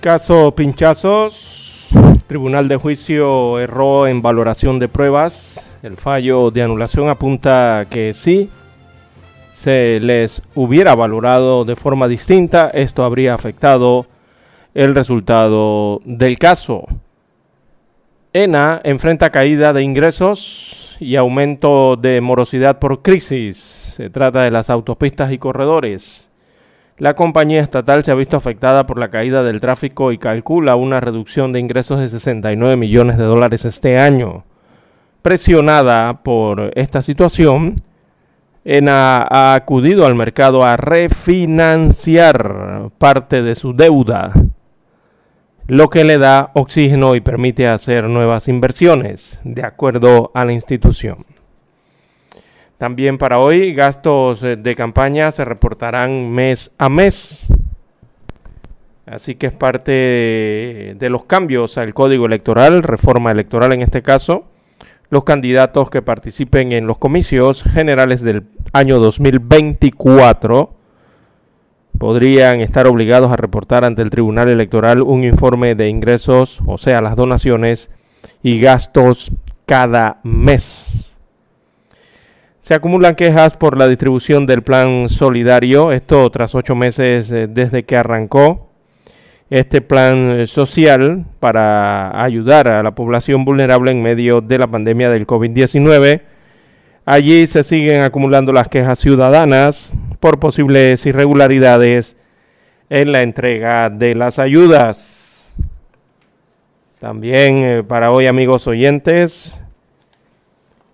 Caso Pinchazos. Tribunal de Juicio erró en valoración de pruebas. El fallo de anulación apunta que sí se les hubiera valorado de forma distinta, esto habría afectado el resultado del caso. ENA enfrenta caída de ingresos y aumento de morosidad por crisis. Se trata de las autopistas y corredores. La compañía estatal se ha visto afectada por la caída del tráfico y calcula una reducción de ingresos de 69 millones de dólares este año. Presionada por esta situación, ENA ha acudido al mercado a refinanciar parte de su deuda lo que le da oxígeno y permite hacer nuevas inversiones, de acuerdo a la institución. También para hoy, gastos eh, de campaña se reportarán mes a mes. Así que es parte de los cambios al código electoral, reforma electoral en este caso. Los candidatos que participen en los comicios generales del año 2024 podrían estar obligados a reportar ante el Tribunal Electoral un informe de ingresos, o sea, las donaciones y gastos cada mes. Se acumulan quejas por la distribución del plan solidario, esto tras ocho meses eh, desde que arrancó este plan social para ayudar a la población vulnerable en medio de la pandemia del COVID-19. Allí se siguen acumulando las quejas ciudadanas por posibles irregularidades en la entrega de las ayudas. También eh, para hoy, amigos oyentes,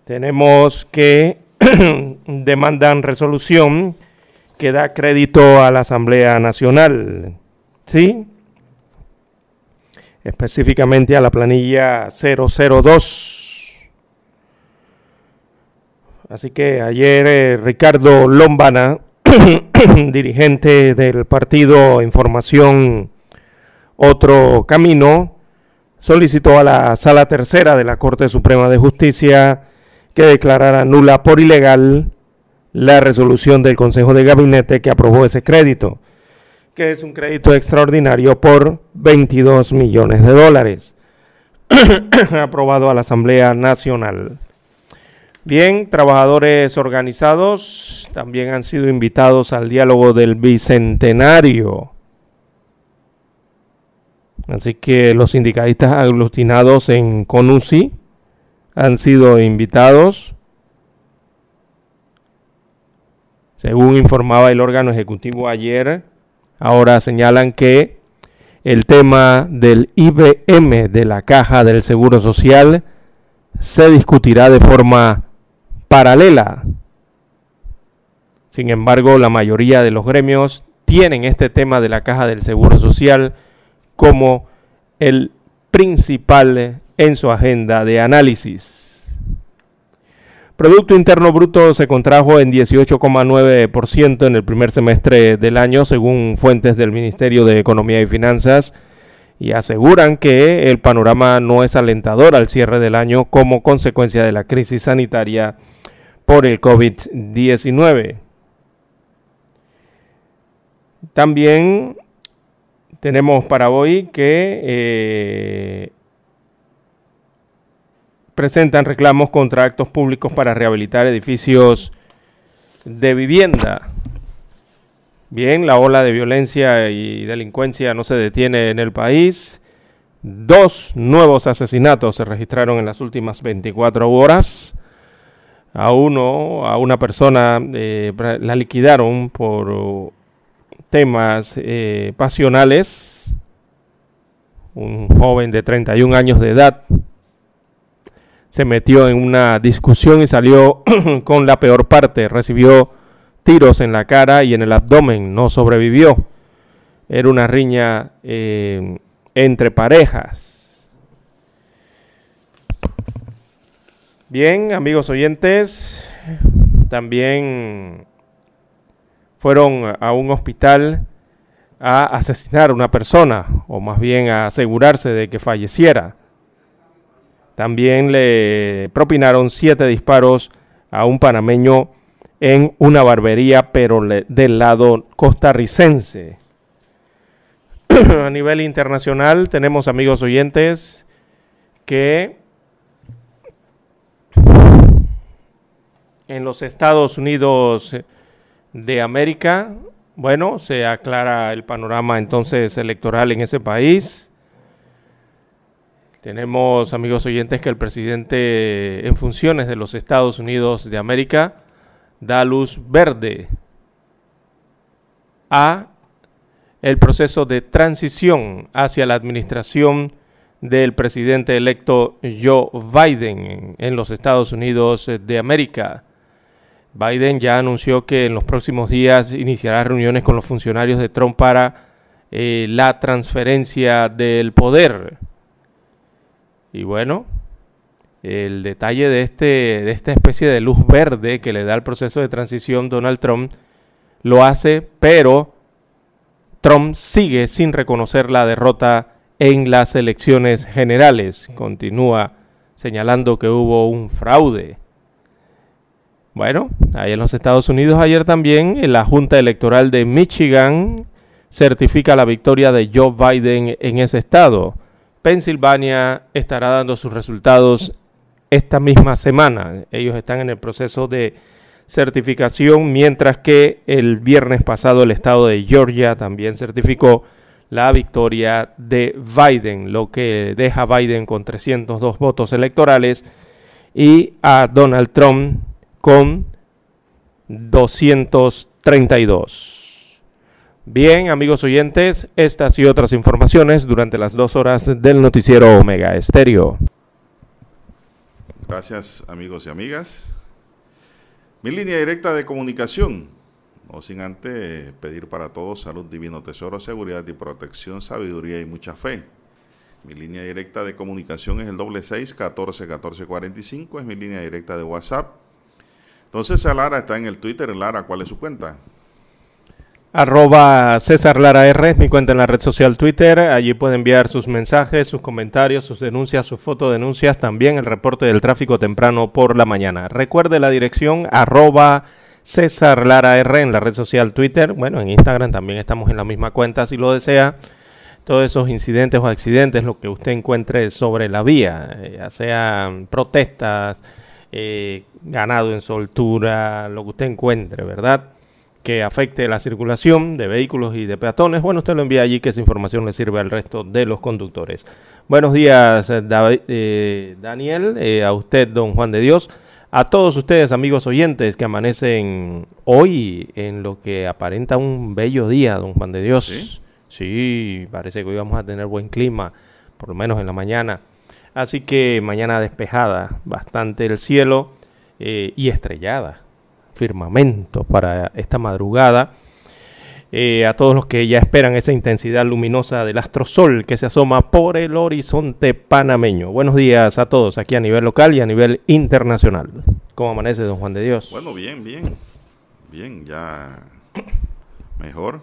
tenemos que demandan resolución que da crédito a la Asamblea Nacional. ¿Sí? Específicamente a la planilla 002. Así que ayer eh, Ricardo Lombana dirigente del partido Información Otro Camino, solicitó a la Sala Tercera de la Corte Suprema de Justicia que declarara nula por ilegal la resolución del Consejo de Gabinete que aprobó ese crédito, que es un crédito extraordinario por 22 millones de dólares, aprobado a la Asamblea Nacional. Bien, trabajadores organizados también han sido invitados al diálogo del Bicentenario. Así que los sindicalistas aglutinados en CONUSI han sido invitados. Según informaba el órgano ejecutivo ayer, ahora señalan que el tema del IBM de la caja del Seguro Social se discutirá de forma paralela. Sin embargo, la mayoría de los gremios tienen este tema de la caja del Seguro Social como el principal en su agenda de análisis. Producto Interno Bruto se contrajo en 18,9% en el primer semestre del año, según fuentes del Ministerio de Economía y Finanzas, y aseguran que el panorama no es alentador al cierre del año como consecuencia de la crisis sanitaria por el COVID-19. También tenemos para hoy que eh, presentan reclamos contra actos públicos para rehabilitar edificios de vivienda. Bien, la ola de violencia y delincuencia no se detiene en el país. Dos nuevos asesinatos se registraron en las últimas 24 horas a uno, a una persona, eh, la liquidaron por temas eh, pasionales, un joven de 31 años de edad se metió en una discusión y salió con la peor parte, recibió tiros en la cara y en el abdomen, no sobrevivió. Era una riña eh, entre parejas Bien, amigos oyentes, también fueron a un hospital a asesinar a una persona, o más bien a asegurarse de que falleciera. También le propinaron siete disparos a un panameño en una barbería, pero del lado costarricense. a nivel internacional tenemos amigos oyentes que en los Estados Unidos de América, bueno, se aclara el panorama entonces electoral en ese país. Tenemos, amigos oyentes, que el presidente en funciones de los Estados Unidos de América da luz verde a el proceso de transición hacia la administración del presidente electo Joe Biden en los Estados Unidos de América. Biden ya anunció que en los próximos días iniciará reuniones con los funcionarios de Trump para eh, la transferencia del poder. Y bueno, el detalle de, este, de esta especie de luz verde que le da el proceso de transición Donald Trump lo hace, pero Trump sigue sin reconocer la derrota en las elecciones generales. Continúa señalando que hubo un fraude. Bueno, ahí en los Estados Unidos ayer también la Junta Electoral de Michigan certifica la victoria de Joe Biden en ese estado. Pensilvania estará dando sus resultados esta misma semana. Ellos están en el proceso de certificación, mientras que el viernes pasado el estado de Georgia también certificó la victoria de Biden, lo que deja a Biden con 302 votos electorales y a Donald Trump con 232. Bien, amigos oyentes, estas y otras informaciones durante las dos horas del noticiero Omega Estéreo. Gracias, amigos y amigas. Mi línea directa de comunicación, no sin antes pedir para todos salud, divino tesoro, seguridad y protección, sabiduría y mucha fe. Mi línea directa de comunicación es el doble seis catorce catorce cuarenta y cinco, es mi línea directa de WhatsApp entonces Lara está en el Twitter. Lara, ¿cuál es su cuenta? Arroba César Lara R mi cuenta en la red social Twitter. Allí puede enviar sus mensajes, sus comentarios, sus denuncias, sus fotodenuncias, también el reporte del tráfico temprano por la mañana. Recuerde la dirección arroba César Lara R en la red social Twitter. Bueno, en Instagram también estamos en la misma cuenta si lo desea. Todos esos incidentes o accidentes, lo que usted encuentre sobre la vía, eh, ya sean protestas, eh, ganado en soltura, lo que usted encuentre, ¿verdad? Que afecte la circulación de vehículos y de peatones. Bueno, usted lo envía allí que esa información le sirve al resto de los conductores. Buenos días, eh, eh, Daniel, a usted, don Juan de Dios. A todos ustedes, amigos oyentes, que amanecen hoy en lo que aparenta un bello día, don Juan de Dios. Sí, sí parece que hoy vamos a tener buen clima, por lo menos en la mañana. Así que mañana despejada bastante el cielo eh, y estrellada, firmamento para esta madrugada. Eh, a todos los que ya esperan esa intensidad luminosa del astrosol que se asoma por el horizonte panameño. Buenos días a todos aquí a nivel local y a nivel internacional. ¿Cómo amanece, don Juan de Dios? Bueno, bien, bien. Bien, ya mejor.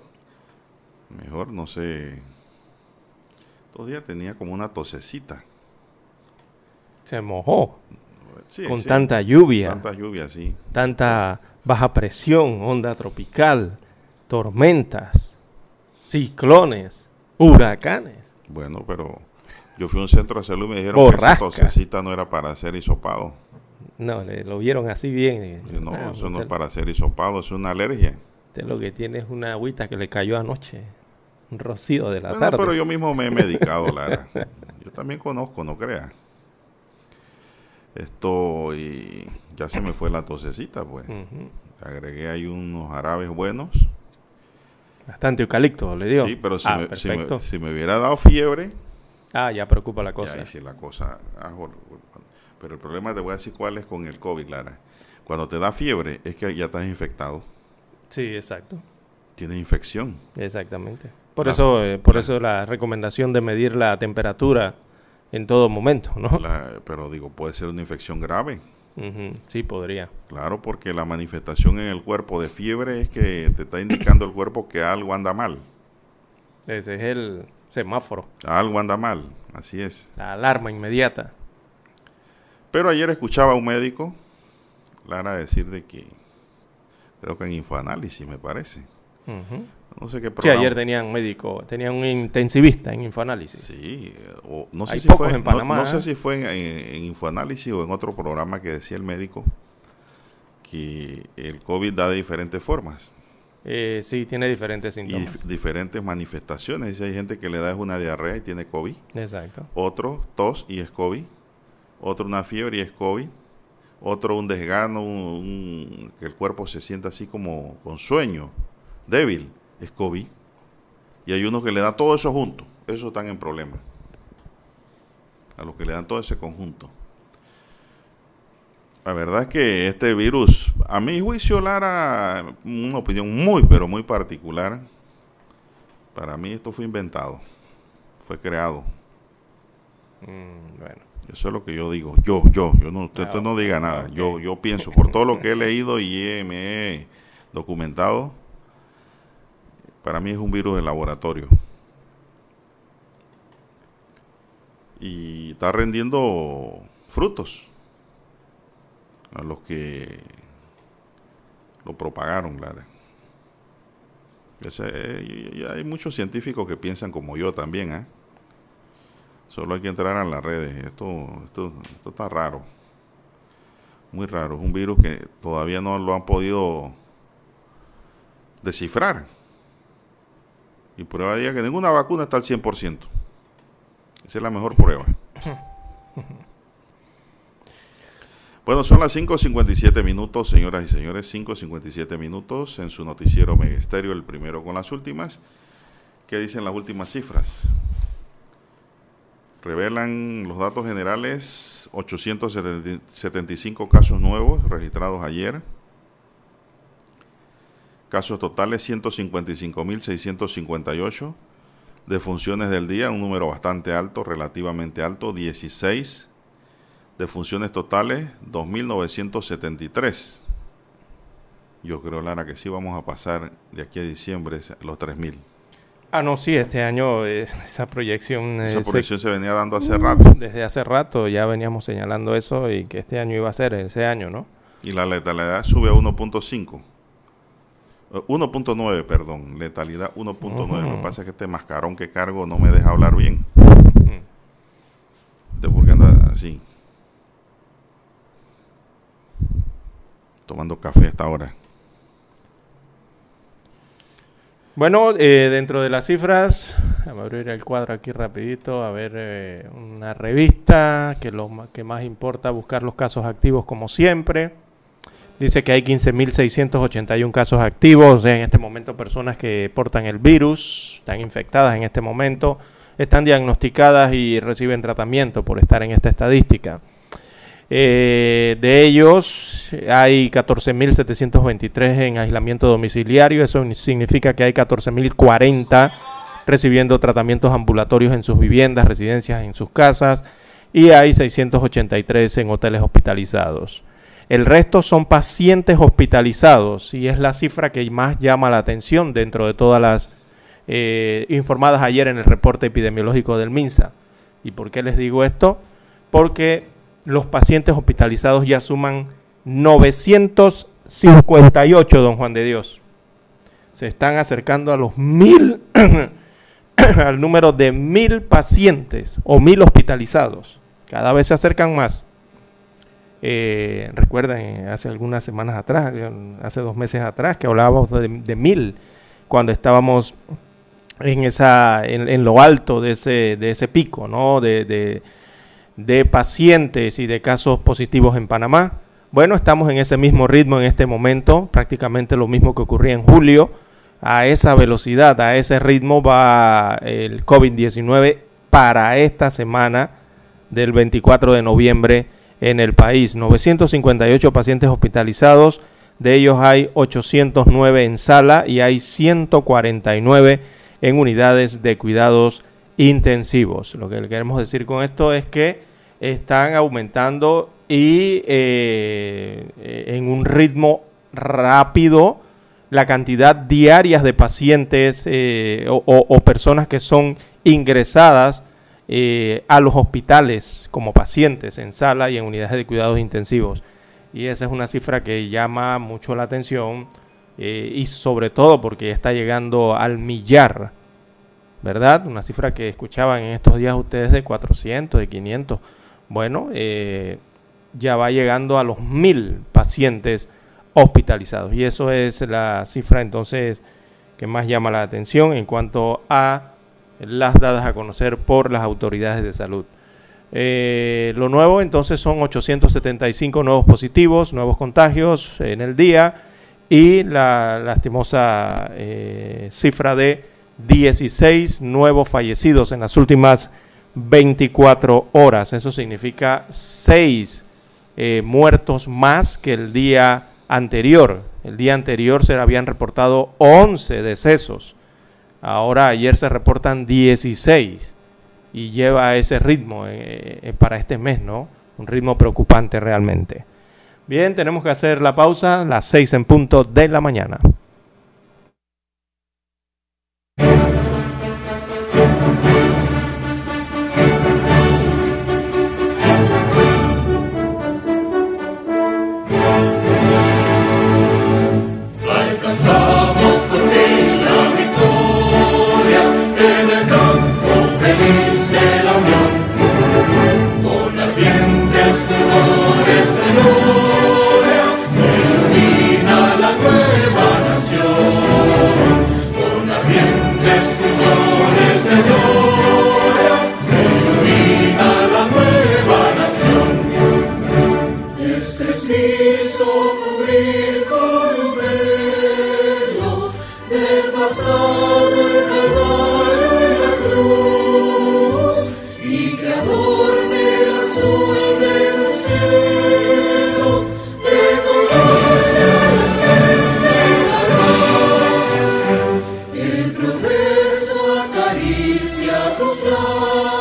Mejor, no sé. Todavía tenía como una tosecita se mojó con tanta lluvia. Tanta lluvia, sí. Tanta baja presión, onda tropical, tormentas, ciclones, huracanes. Bueno, pero yo fui a un centro de salud y me dijeron que esa tosecita no era para hacer hisopado. No, le, lo vieron así bien. no, ah, eso no es para hacer hisopado, es una alergia. Usted lo que tiene es una agüita que le cayó anoche, un rocío de la tarde. pero yo mismo me he medicado, Lara. yo también conozco, no crea. Esto y ya se me fue la tosecita, pues. Agregué ahí unos jarabes buenos. Bastante eucalipto, le digo. Sí, pero si, ah, me, si, me, hubiera dado fiebre. Ah, ya preocupa la cosa. Ya, sí, la cosa. Ah, pero el problema te voy a decir cuál es con el COVID, Lara. Cuando te da fiebre es que ya estás infectado. Sí, exacto. Tienes infección. Exactamente. Por eso, eh, por eso la recomendación de medir la temperatura en todo momento, ¿no? pero digo, puede ser una infección grave. Sí, podría. Claro, porque la manifestación en el cuerpo de fiebre es que te está indicando el cuerpo que algo anda mal. Ese es el semáforo. Algo anda mal, así es. La alarma inmediata. Pero ayer escuchaba a un médico, Lara, decir de que, creo que en infoanálisis me parece, No sé qué programa. Sí, ayer tenían médico, tenían un intensivista en Infoanálisis. Sí, no sé si fue, en Panamá. No, sé ¿eh? si fue en, en, Infoanálisis o en otro programa que decía el médico que el COVID da de diferentes formas. Eh, sí, tiene diferentes síntomas. Y diferentes manifestaciones. Dice, hay gente que le da una diarrea y tiene COVID. Exacto. Otro tos y es COVID. Otro una fiebre y es COVID. Otro un desgano, que el cuerpo se sienta así como con sueño, débil, es COVID. Y hay unos que le da todo eso junto. Eso están en problema. A los que le dan todo ese conjunto. La verdad es que este virus, a mi juicio, Lara, una opinión muy, pero muy particular. Para mí esto fue inventado, fue creado. Mm, bueno. Eso es lo que yo digo. Yo, yo, yo no, usted, no diga nada. Yo, yo pienso, por todo lo que he leído y me he documentado, para mí es un virus de laboratorio. Y está rendiendo frutos a los que lo propagaron, claro. hay muchos científicos que piensan como yo también, ¿eh? Solo hay que entrar a las redes. Esto, esto, esto está raro. Muy raro. Es un virus que todavía no lo han podido descifrar. Y prueba de que ninguna vacuna está al 100%. Esa es la mejor prueba. Bueno, son las 5.57 minutos, señoras y señores, 5.57 minutos en su noticiero Megesterio, el primero con las últimas. ¿Qué dicen las últimas cifras? Revelan los datos generales 875 casos nuevos registrados ayer. Casos totales 155.658. Defunciones del día, un número bastante alto, relativamente alto, 16 de funciones totales, 2.973. Yo creo, Lara, que sí vamos a pasar de aquí a diciembre los 3.000. Ah, no, sí, este año esa proyección... Esa proyección se, venía dando hace rato. Desde hace rato ya veníamos señalando eso y que este año iba a ser ese año, ¿no? Y la letalidad sube a 1.5. 1.9, perdón, letalidad 1.9. Lo que pasa es que este mascarón que cargo no me deja hablar bien. ¿De por qué anda así? tomando café a esta hora. Bueno, eh, dentro de las cifras, vamos a abrir el cuadro aquí rapidito, a ver eh, una revista que lo que más importa, buscar los casos activos como siempre. Dice que hay 15.681 casos activos, en este momento personas que portan el virus, están infectadas en este momento, están diagnosticadas y reciben tratamiento por estar en esta estadística. Eh, de ellos hay 14.723 en aislamiento domiciliario, eso significa que hay 14.040 recibiendo tratamientos ambulatorios en sus viviendas, residencias, en sus casas y hay 683 en hoteles hospitalizados. El resto son pacientes hospitalizados y es la cifra que más llama la atención dentro de todas las eh, informadas ayer en el reporte epidemiológico del MINSA. ¿Y por qué les digo esto? Porque los pacientes hospitalizados ya suman 958, don Juan de Dios. Se están acercando a los mil, al número de mil pacientes o mil hospitalizados. Cada vez se acercan más. Eh, recuerden, hace algunas semanas atrás, hace dos meses atrás, que hablábamos de, mil, cuando estábamos en, esa, en, lo alto de ese, de ese pico, ¿no? de de pacientes y de casos positivos en Panamá. Bueno, estamos en ese mismo ritmo en este momento, prácticamente lo mismo que ocurría en julio. A esa velocidad, a ese ritmo va el COVID-19 para esta semana del 24 de noviembre en el país. 958 pacientes hospitalizados, de ellos hay 809 en sala y hay 149 en unidades de cuidados intensivos. Lo que queremos decir con esto es que están aumentando y eh, en un ritmo rápido la cantidad diarias de pacientes eh, o, personas que son ingresadas eh, a los hospitales como pacientes en sala y en unidades de cuidados intensivos. Y esa es una cifra que llama mucho la atención eh, y sobre todo porque está llegando al millar, ¿verdad? Una cifra que escuchaban en estos días ustedes de 400, de 500. Bueno, eh, ya va llegando a los mil pacientes hospitalizados y eso es la cifra entonces que más llama la atención en cuanto a las dadas a conocer por las autoridades de salud. Eh, lo nuevo entonces son 875 nuevos positivos, nuevos contagios en el día y la lastimosa eh, cifra de 16 nuevos fallecidos en las últimas 24 horas. Eso significa 6 eh, muertos más que el día anterior. El día anterior se habían reportado 11 decesos. Ahora ayer se reportan 16 y lleva ese ritmo eh, eh, para este mes, ¿no? Un ritmo preocupante realmente. Bien, tenemos que hacer la pausa, las 6 en punto de la mañana. Infoanálisis.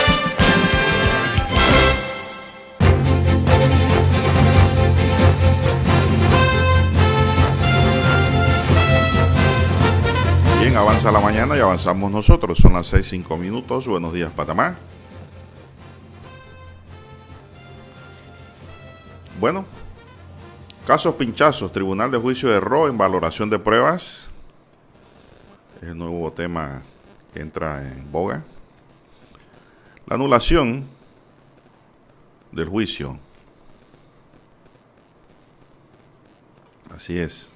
Avanza la mañana y avanzamos nosotros. Son las 6, 5 minutos. Buenos días, Panamá. Bueno, casos pinchazos. Tribunal de Juicio de erró en valoración de pruebas. El nuevo tema que entra en boga. La anulación del juicio Así es.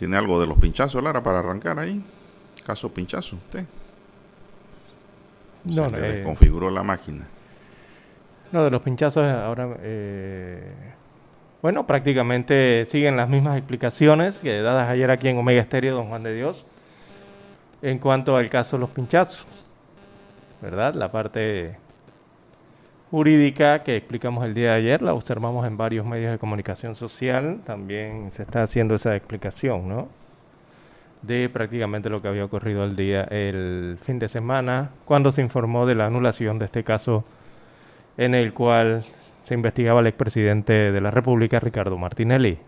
¿Tiene algo de los pinchazos, Lara, para arrancar ahí? Caso pinchazo, usted. No, Se le desconfiguró la máquina. No, de los pinchazos ahora... Eh, bueno, prácticamente siguen las mismas explicaciones que dadas ayer aquí en Omega Estéreo, don Juan de Dios, en cuanto al caso de los pinchazos. ¿Verdad? La parte jurídica que explicamos el día de ayer, la observamos en varios medios de comunicación social, también se está haciendo esa explicación, ¿no? De prácticamente lo que había ocurrido el día, el fin de semana, cuando se informó de la anulación de este caso en el cual se investigaba al expresidente de la República, Ricardo Martinelli.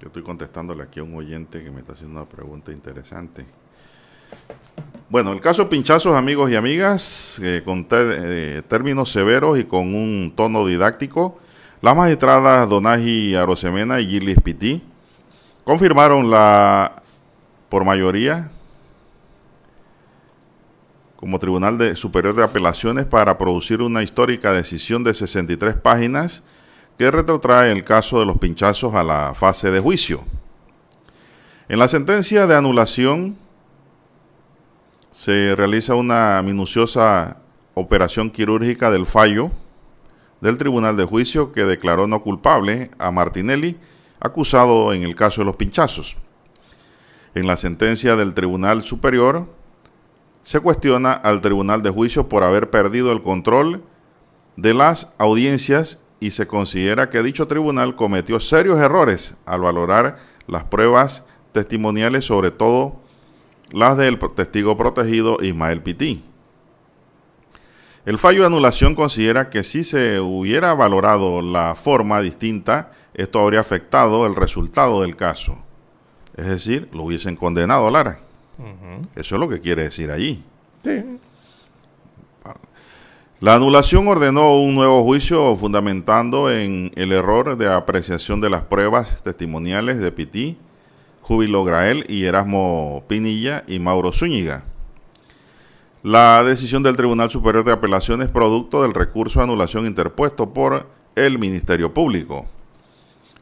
Yo estoy contestándole aquí a un oyente que me está haciendo una pregunta interesante. Bueno, el caso Pinchazos, amigos y amigas, eh, con eh, términos severos y con un tono didáctico, las magistradas Donaji Arosemena y Gilles Piti confirmaron la, por mayoría, como Tribunal de Superior de Apelaciones para producir una histórica decisión de 63 páginas que retrotrae el caso de los pinchazos a la fase de juicio. En la sentencia de anulación se realiza una minuciosa operación quirúrgica del fallo del Tribunal de Juicio que declaró no culpable a Martinelli, acusado en el caso de los pinchazos. En la sentencia del Tribunal Superior se cuestiona al Tribunal de Juicio por haber perdido el control de las audiencias y se considera que dicho tribunal cometió serios errores al valorar las pruebas testimoniales, sobre todo las del testigo protegido Ismael Pití. El fallo de anulación considera que si se hubiera valorado la forma distinta, esto habría afectado el resultado del caso. Es decir, lo hubiesen condenado a Lara. Eso es lo que quiere decir allí. La anulación ordenó un nuevo juicio fundamentando en el error de apreciación de las pruebas testimoniales de Pití Júbilo Grael y Erasmo Pinilla y Mauro Zúñiga. La decisión del Tribunal Superior de Apelaciones producto del recurso de anulación interpuesto por el Ministerio Público.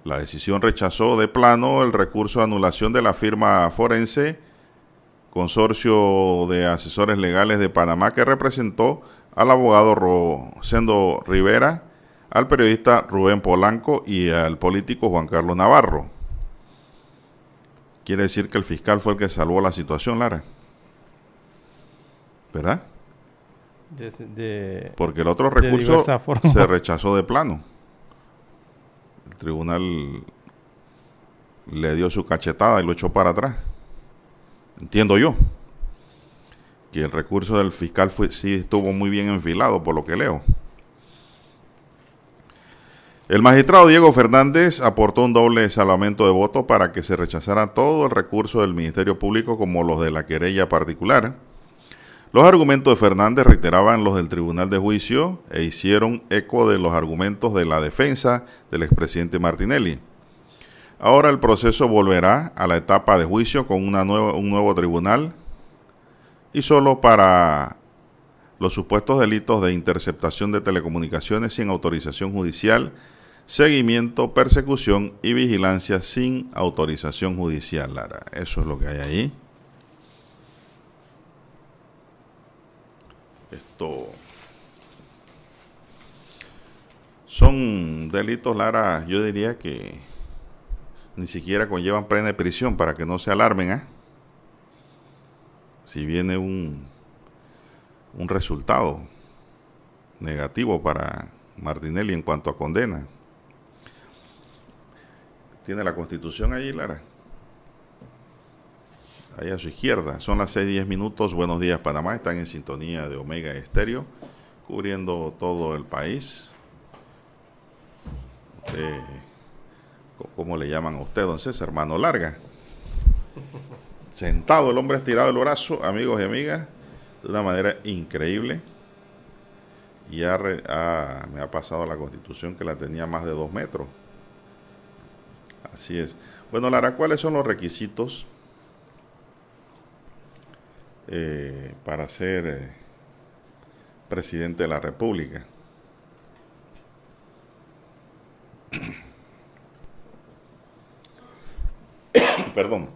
La decisión rechazó de plano el recurso de anulación de la firma forense Consorcio de Asesores Legales de Panamá que representó al abogado Rosendo Rivera, al periodista Rubén Polanco y al político Juan Carlos Navarro. Quiere decir que el fiscal fue el que salvó la situación, Lara. ¿Verdad? Porque el otro recurso se rechazó de plano. El tribunal le dio su cachetada y lo echó para atrás. Entiendo yo que el recurso del fiscal fue, sí estuvo muy bien enfilado, por lo que leo. El magistrado Diego Fernández aportó un doble salvamento de voto para que se rechazara todo el recurso del Ministerio Público como los de la querella particular. Los argumentos de Fernández reiteraban los del Tribunal de Juicio e hicieron eco de los argumentos de la defensa del expresidente Martinelli. Ahora el proceso volverá a la etapa de juicio con un nuevo tribunal y solo para los supuestos delitos de interceptación de telecomunicaciones sin autorización judicial seguimiento, persecución y vigilancia sin autorización judicial, Lara. Eso es lo que hay ahí. Esto son delitos, Lara, yo diría que ni siquiera conllevan pena de prisión para que no se alarmen, ¿eh? Si viene un, un resultado negativo para Martinelli en cuanto a condena. Tiene la constitución allí, Lara. Ahí a su izquierda. Son las 6:10 minutos. Buenos días, Panamá. Están en sintonía de Omega Estéreo, cubriendo todo el país. ¿Cómo le llaman a usted, don César? Mano larga. Sentado, el hombre estirado el brazo, amigos y amigas, de una manera increíble. Y ya me ha pasado la constitución que la tenía más de dos metros. Así es. Bueno, Lara, ¿cuáles son los requisitos eh, para ser eh, presidente de la República. Perdón.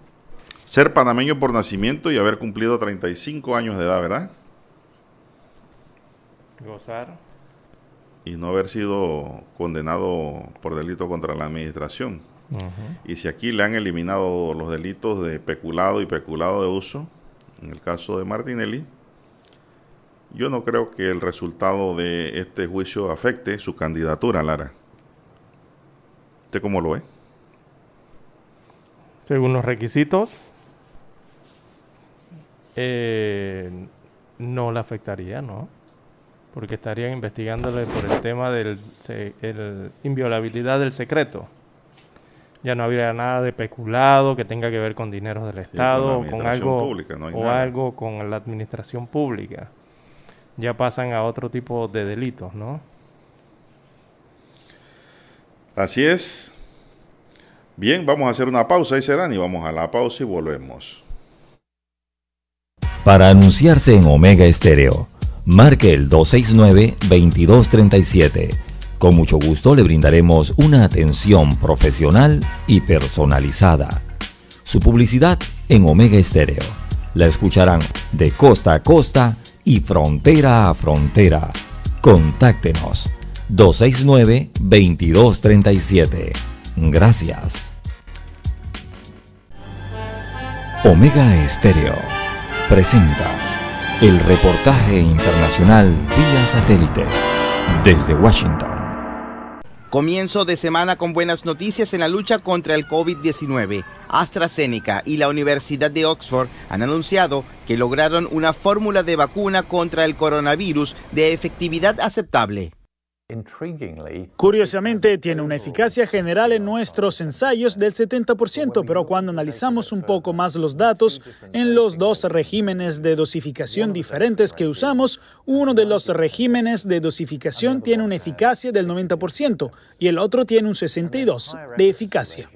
Ser panameño por nacimiento y haber cumplido 35 años de edad, ¿verdad? Gozar. Y no haber sido condenado por delito contra la administración. Y si aquí le han eliminado los delitos de peculado y peculado de uso, en el caso de Martinelli, yo no creo que el resultado de este juicio afecte su candidatura, Lara. ¿Usted cómo lo ve? Según los requisitos, eh, no le afectaría, ¿no? Porque estarían investigándole por el tema de la inviolabilidad del secreto ya no habría nada de peculado que tenga que ver con dinero del Estado o con algo o algo con la administración pública. Ya pasan a otro tipo de delitos, ¿no? Así es. Bien, vamos a hacer una pausa, dice Dani. Vamos a la pausa y volvemos. Para anunciarse en Omega Estéreo, marque el 269-2237 con mucho gusto le brindaremos una atención profesional y personalizada. Su publicidad en Omega Estéreo. La escucharán de costa a costa y frontera a frontera. Contáctenos 269-2237. Gracias. Omega Estéreo presenta el reportaje internacional vía satélite desde Washington. Comienzo de semana con buenas noticias en la lucha contra el COVID-19. AstraZeneca y la Universidad de Oxford han anunciado que lograron una fórmula de vacuna contra el coronavirus de efectividad aceptable. Curiosamente, tiene una eficacia general en nuestros ensayos del 70%, pero cuando analizamos un poco más los datos, en los dos regímenes de dosificación diferentes que usamos, uno de los regímenes de dosificación tiene una eficacia del 90% y el otro tiene un 62% de eficacia.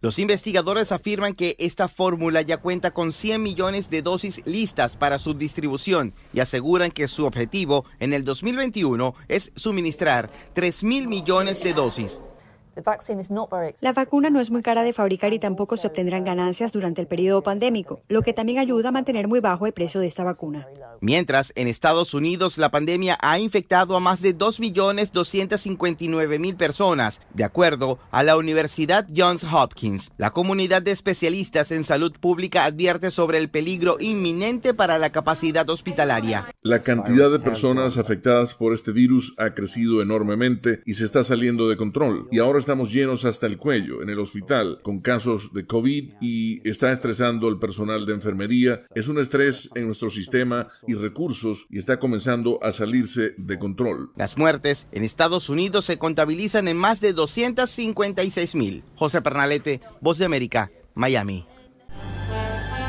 Los investigadores afirman que esta fórmula ya cuenta con 100 millones de dosis listas para su distribución y aseguran que su objetivo en el 2021 es suministrar 3 mil millones de dosis. La vacuna no es muy cara de fabricar y tampoco se obtendrán ganancias durante el periodo pandémico, lo que también ayuda a mantener muy bajo el precio de esta vacuna. Mientras, en Estados Unidos la pandemia ha infectado a más de 2.259.000 personas, de acuerdo a la Universidad Johns Hopkins. La comunidad de especialistas en salud pública advierte sobre el peligro inminente para la capacidad hospitalaria. La cantidad de personas afectadas por este virus ha crecido enormemente y se está saliendo de control. Y ahora estamos llenos hasta el cuello en el hospital con casos de COVID y está estresando el personal de enfermería. Es un estrés en nuestro sistema y recursos y está comenzando a salirse de control. Las muertes en Estados Unidos se contabilizan en más de 256 mil. José Pernalete, Voz de América, Miami.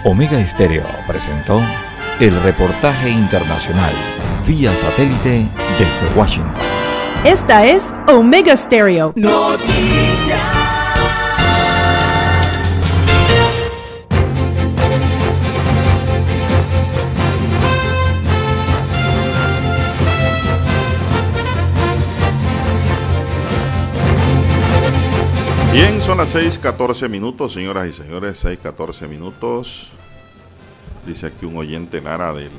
Omega Estéreo presentó el reportaje internacional vía satélite desde Washington. Esta es Omega Stereo. Bien, son las 6:14 minutos, señoras y señores, 6:14 minutos. Dice aquí un oyente Lara del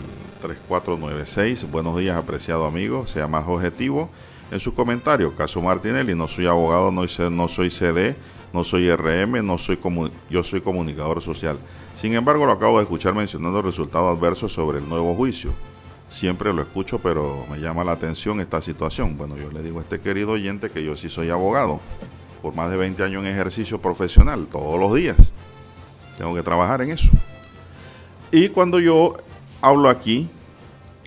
3496. Buenos días, apreciado amigo. Sea más objetivo en su comentario. Caso Martinelli, no soy abogado, no soy, CD, no soy RM, no soy yo soy comunicador social. Sin embargo, lo acabo de escuchar mencionando resultados adversos sobre el nuevo juicio. Siempre lo escucho, pero me llama la atención esta situación. Bueno, yo le digo a este querido oyente que yo sí soy abogado, por más de 20 años en ejercicio profesional, todos los días. Tengo que trabajar en eso. Y cuando yo hablo aquí,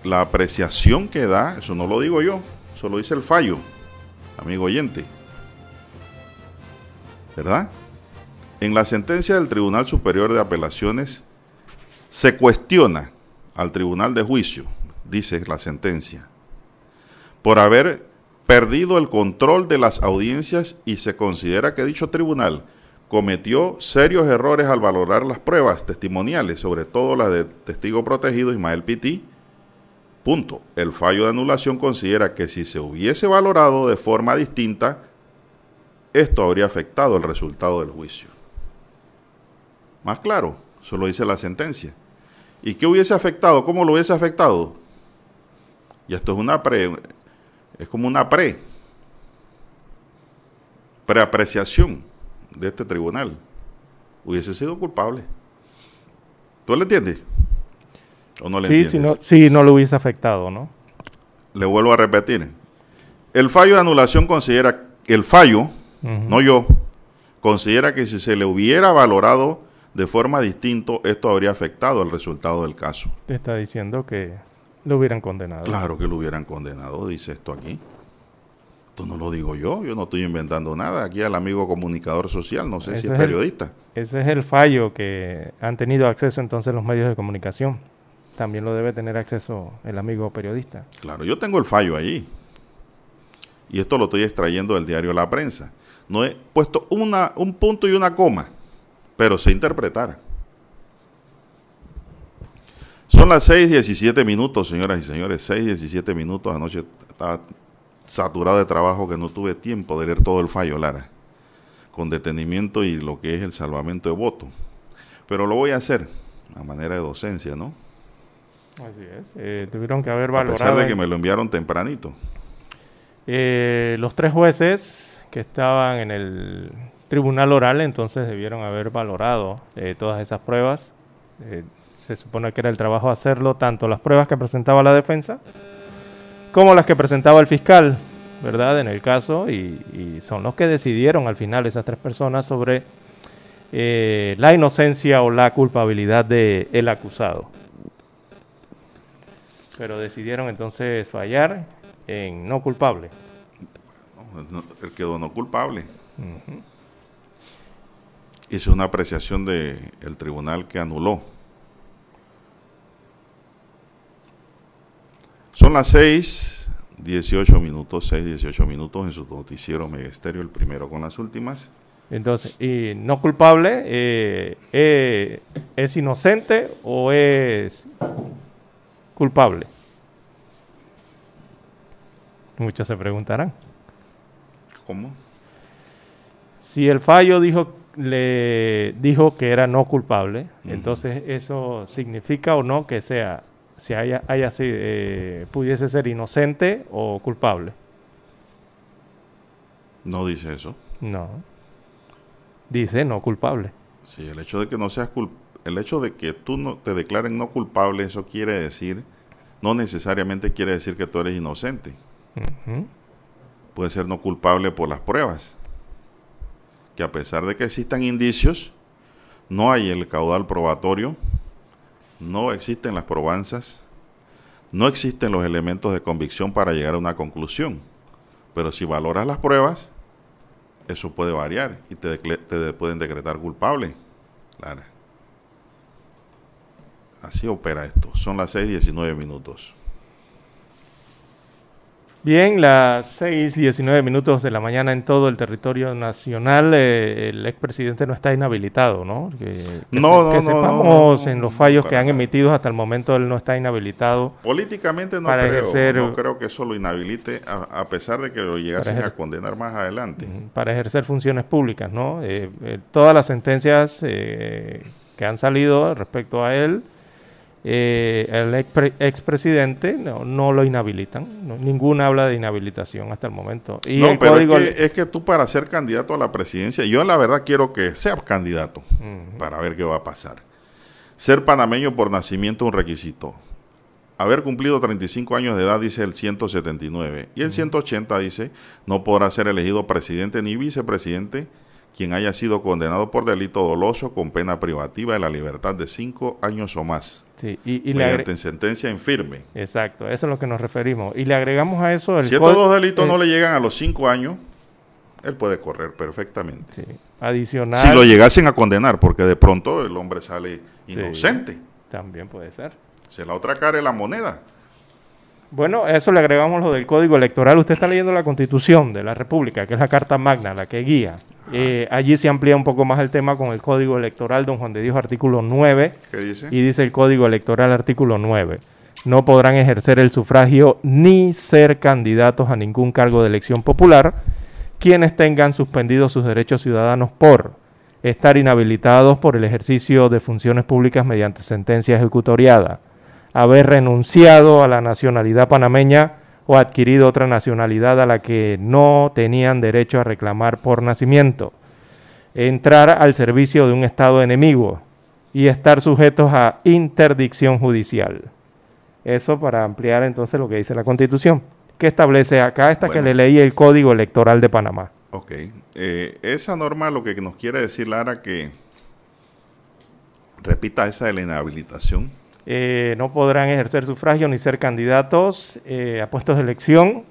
la apreciación que da, eso no lo digo yo, eso lo dice el fallo, amigo oyente. ¿Verdad? En la sentencia del Tribunal Superior de Apelaciones se cuestiona al Tribunal de Juicio, dice la sentencia, por haber perdido el control de las audiencias y se considera que dicho tribunal cometió serios errores al valorar las pruebas testimoniales, sobre todo la de testigo protegido Ismael Piti, Punto. El fallo de anulación considera que si se hubiese valorado de forma distinta, esto habría afectado el resultado del juicio. Más claro, eso lo dice la sentencia. ¿Y qué hubiese afectado? ¿Cómo lo hubiese afectado? Y esto es una pre, es como una pre, preapreciación de este tribunal. Hubiese sido culpable. ¿Tú le entiendes? ¿O no le sí? Si no, sí, no lo hubiese afectado, ¿no? Le vuelvo a repetir. El fallo de anulación considera, el fallo, no yo, considera que si se le hubiera valorado de forma distinta, esto habría afectado el resultado del caso. Te está diciendo que lo hubieran condenado. Claro que lo hubieran condenado, dice esto aquí. Esto no lo digo yo, yo no estoy inventando nada. Aquí al amigo comunicador social, no sé si es periodista. ese es el fallo que han tenido acceso entonces los medios de comunicación. También lo debe tener acceso el amigo periodista. Claro, yo tengo el fallo allí. Y esto lo estoy extrayendo del diario La Prensa. No he puesto una, un punto y una coma pero sé interpretar. Son las 6:17 minutos, señoras y señores, 6:17 minutos. Anoche estaba saturado de trabajo que no tuve tiempo de leer todo el fallo, Lara, con detenimiento y lo que es el salvamento de voto. Pero lo voy a hacer a manera de docencia, ¿no? Así es. Eh, tuvieron que haber valorado. A pesar de que me lo enviaron tempranito. Eh, los tres jueces que estaban en el tribunal oral, entonces debieron haber valorado eh, todas esas pruebas. Eh, se supone que era el trabajo hacerlo, tanto las pruebas que presentaba la defensa como las que presentaba el fiscal, ¿verdad? En el caso, y, son los que decidieron al final esas tres personas sobre eh, la inocencia o la culpabilidad del el acusado. Pero decidieron entonces fallar en no culpable. El quedó no culpable es una apreciación del tribunal que anuló. Son las 6, 18 minutos, 6, 18 minutos en su noticiero Megesterio, el primero con las últimas. Entonces, ¿y no culpable eh, eh, es inocente o es culpable? Muchos se preguntarán. ¿Cómo? Si el fallo dijo le dijo que era no culpable, entonces eso significa o no que sea, si haya, haya eh, pudiese ser inocente o culpable. No dice eso. No. Dice no culpable. Sí, el hecho de que no seas el hecho de que tú no te declaren no culpable, eso quiere decir, no necesariamente quiere decir que tú eres inocente. Puede ser no culpable por las pruebas que a pesar de que existan indicios, no hay el caudal probatorio, no existen las probanzas, no existen los elementos de convicción para llegar a una conclusión. Pero si valoras las pruebas, eso puede variar y te, pueden decretar culpable. Así opera esto. Son las 6:19 minutos. Bien, las 6:19 minutos de la mañana en todo el territorio nacional, eh, el expresidente no está inhabilitado, ¿no? Que, no, no, sepamos en los fallos que han emitido hasta el momento, él no está inhabilitado. Políticamente no creo, no creo que eso lo inhabilite, a, pesar de que lo llegasen a condenar más adelante. Para ejercer funciones públicas, ¿no? Eh, eh, todas las sentencias que han salido respecto a él eh, el expresidente no, no lo inhabilitan. ninguna habla de inhabilitación hasta el momento. Y no, pero es, que, tú para ser candidato a la presidencia, yo la verdad quiero que sea candidato para ver qué va a pasar. Ser panameño por nacimiento es un requisito. Haber cumplido 35 años de edad dice el 179 y el 180 dice no podrá ser elegido presidente ni vicepresidente quien haya sido condenado por delito doloso con pena privativa de la libertad de cinco años o más. Sí, y, y mediante en sentencia en firme. Exacto, eso es a lo que nos referimos. Y le agregamos a eso el Si estos dos delitos no le llegan a los cinco años, él puede correr perfectamente. Sí. Adicional. Si lo llegasen a condenar, porque de pronto el hombre sale inocente. también puede ser. Si la otra cara es la moneda. Bueno, eso le agregamos lo del código electoral. Usted está leyendo la constitución de la República, que es la Carta Magna, la que guía. Eh, allí se amplía un poco más el tema con el código electoral, don Juan de Dios, artículo 9. ¿Qué dice? Y dice el código electoral, artículo 9. no podrán ejercer el sufragio ni ser candidatos a ningún cargo de elección popular quienes tengan suspendidos sus derechos ciudadanos por estar inhabilitados por el ejercicio de funciones públicas mediante sentencia ejecutoriada, haber renunciado a la nacionalidad panameña o adquirido otra nacionalidad a la que no tenían derecho a reclamar por nacimiento, entrar al servicio de un Estado enemigo y estar sujetos a interdicción judicial. Eso para ampliar entonces lo que dice la Constitución, que establece acá esta que le leí el Código Electoral de Panamá. Ok, eh, esa norma lo que nos quiere decir Lara que repita esa de la inhabilitación. Eh, no podrán ejercer sufragio ni ser candidatos eh, a puestos de elección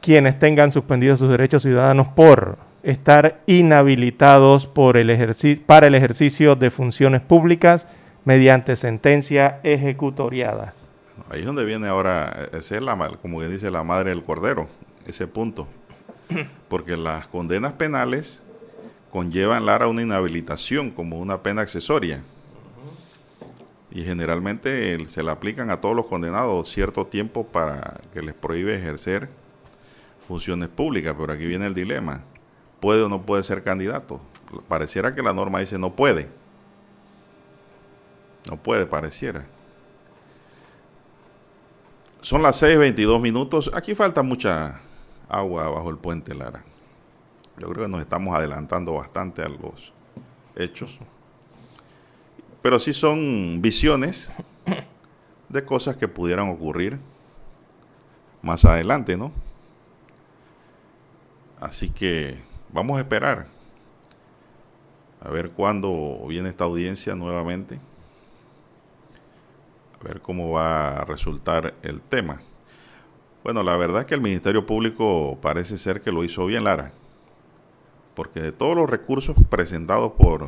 quienes tengan suspendidos sus derechos ciudadanos por estar inhabilitados por el para el ejercicio de funciones públicas mediante sentencia ejecutoriada. Ahí es donde viene ahora, ese es la, como que dice la madre del cordero, ese punto. Porque las condenas penales conllevan Lara una inhabilitación como una pena accesoria. Y generalmente se le aplican a todos los condenados cierto tiempo para que les prohíbe ejercer funciones públicas. Pero aquí viene el dilema. ¿Puede o no puede ser candidato? Pareciera que la norma dice no puede no puede, pareciera. Son las 6.22 minutos. Aquí falta mucha agua bajo el puente Lara. Yo creo que nos estamos adelantando bastante a los hechos. Pero sí son visiones de cosas que pudieran ocurrir más adelante, ¿no? Así que vamos a esperar a ver cuándo viene esta audiencia nuevamente ver cómo va a resultar el tema. Bueno, la verdad es que el Ministerio Público parece ser que lo hizo bien, Lara, porque de todos los recursos presentados por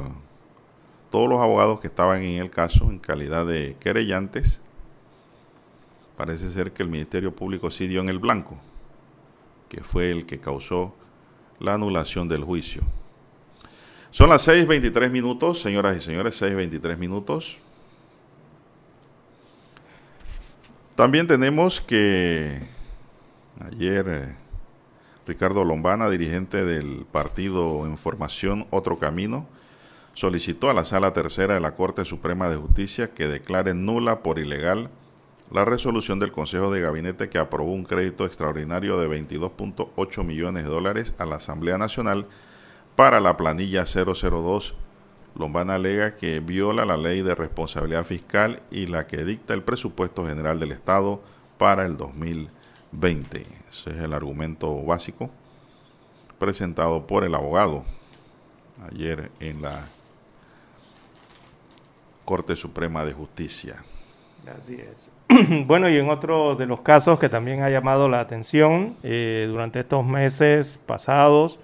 todos los abogados que estaban en el caso en calidad de querellantes, parece ser que el Ministerio Público sí dio en el blanco, que fue el que causó la anulación del juicio. Son las 6.23 minutos, señoras y señores, 6.23 minutos. También tenemos que ayer eh, Ricardo Lombana, dirigente del partido en formación Otro Camino, solicitó a la Sala Tercera de la Corte Suprema de Justicia que declare nula por ilegal la resolución del Consejo de Gabinete que aprobó un crédito extraordinario de 22.8 millones de dólares a la Asamblea Nacional para la planilla 002 Lombana alega que viola la ley de responsabilidad fiscal y la que dicta el presupuesto general del Estado para el 2020. Ese es el argumento básico presentado por el abogado ayer en la Corte Suprema de Justicia. Así es. Bueno, y en otro de los casos que también ha llamado la atención eh, durante estos meses pasados,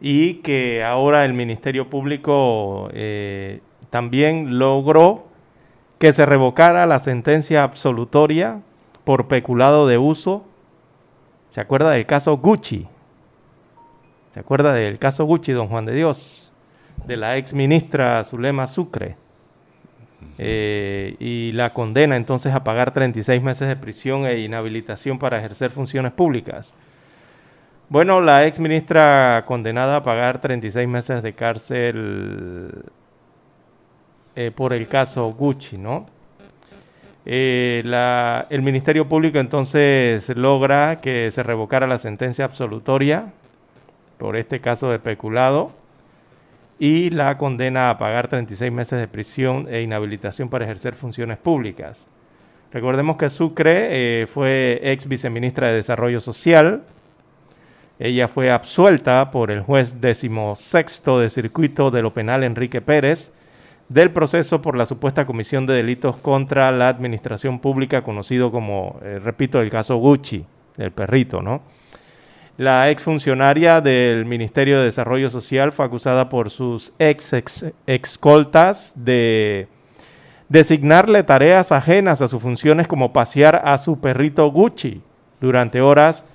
y que ahora el Ministerio Público eh, también logró que se revocara la sentencia absolutoria por peculado de uso. ¿Se acuerda del caso Gucci? ¿Se acuerda del caso Gucci, don Juan de Dios? De la ex ministra Zulema Sucre. Eh, y la condena entonces a pagar 36 meses de prisión e inhabilitación para ejercer funciones públicas. Bueno, la ex ministra condenada a pagar 36 meses de cárcel eh, por el caso Gucci, ¿no? Eh, el Ministerio Público entonces logra que se revocara la sentencia absolutoria por este caso de peculado y la condena a pagar 36 meses de prisión e inhabilitación para ejercer funciones públicas. Recordemos que Sucre eh, fue ex viceministra de Desarrollo Social, ella fue absuelta por el juez decimosexto de circuito de lo penal Enrique Pérez del proceso por la supuesta comisión de delitos contra la administración pública, conocido como, eh, repito, el caso Gucci, del perrito, ¿no? La exfuncionaria del Ministerio de Desarrollo Social fue acusada por sus ex, ex excoltas de designarle tareas ajenas a sus funciones como pasear a su perrito Gucci durante horas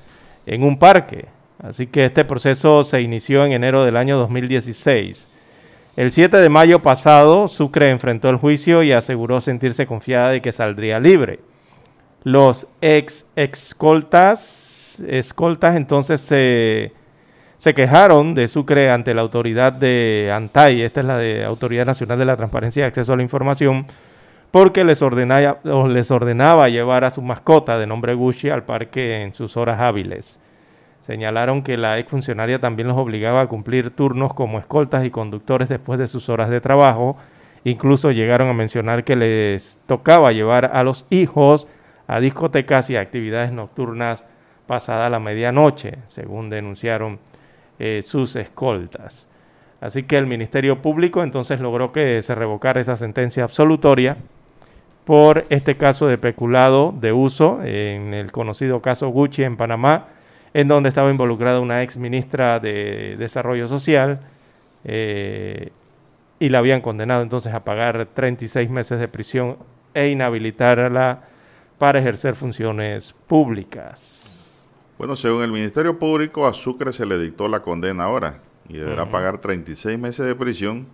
en un parque. Así que este proceso se inició en enero del año 2016. El 7 de mayo pasado, Sucre enfrentó el juicio y aseguró sentirse confiada de que saldría libre. Los ex escoltas, entonces se, se quejaron de Sucre ante la autoridad de ANTAI, esta es la de Autoridad Nacional de la Transparencia y Acceso a la Información, porque les ordenaba, les ordenaba llevar a su mascota de nombre Gucci al parque en sus horas hábiles. Señalaron que la exfuncionaria también los obligaba a cumplir turnos como escoltas y conductores después de sus horas de trabajo. Incluso llegaron a mencionar que les tocaba llevar a los hijos a discotecas y actividades nocturnas pasada la medianoche, según denunciaron eh, sus escoltas. Así que el Ministerio Público entonces logró que se revocara esa sentencia absolutoria por este caso de peculado de uso en el conocido caso Gucci en Panamá, en donde estaba involucrada una ex ministra de Desarrollo Social eh, y la habían condenado entonces a pagar 36 meses de prisión e inhabilitarla para ejercer funciones públicas. Bueno, según el Ministerio Público, a Sucre se le dictó la condena ahora y deberá pagar 36 meses de prisión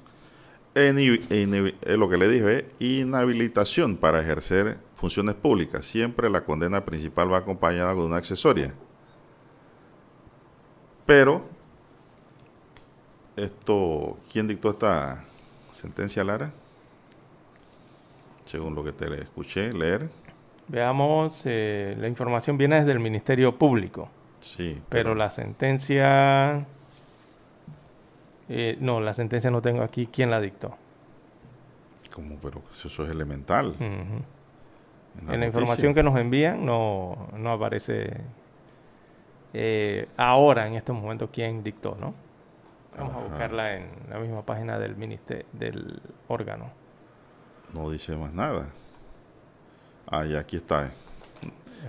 en, lo que le dije, inhabilitación para ejercer funciones públicas. Siempre la condena principal va acompañada con una accesoria. Pero, esto, ¿quién dictó esta sentencia, Lara? Según lo que te escuché leer. Veamos, eh, la información viene desde el Ministerio Público. Sí. Pero, la sentencia... Eh, no, la sentencia no tengo aquí. ¿Quién la dictó? ¿Cómo? Pero eso es elemental. En la, información que nos envían no, no aparece eh, ahora, en estos momentos, quién dictó, ¿no? Vamos a buscarla en la misma página del ministerio, del órgano. No dice más nada. Ya aquí está. Eh.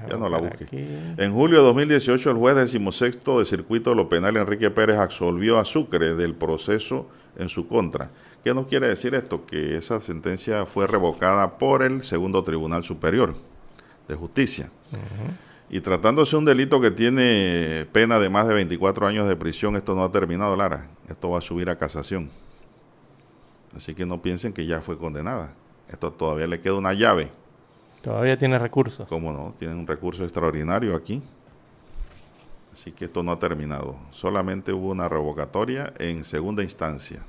Ya no la busqué. En julio de 2018, el juez decimosexto de circuito de lo penal, Enrique Pérez, absolvió a Sucre del proceso en su contra. ¿Qué nos quiere decir esto? Que esa sentencia fue revocada por el segundo Tribunal Superior de Justicia. Y tratándose de un delito que tiene pena de más de 24 años de prisión, esto no ha terminado, Lara. Esto va a subir a casación. Así que no piensen que ya fue condenada. Esto todavía le queda una llave. Todavía tiene recursos. ¿Cómo no? Tiene un recurso extraordinario aquí. Así que esto no ha terminado. Solamente hubo una revocatoria en segunda instancia.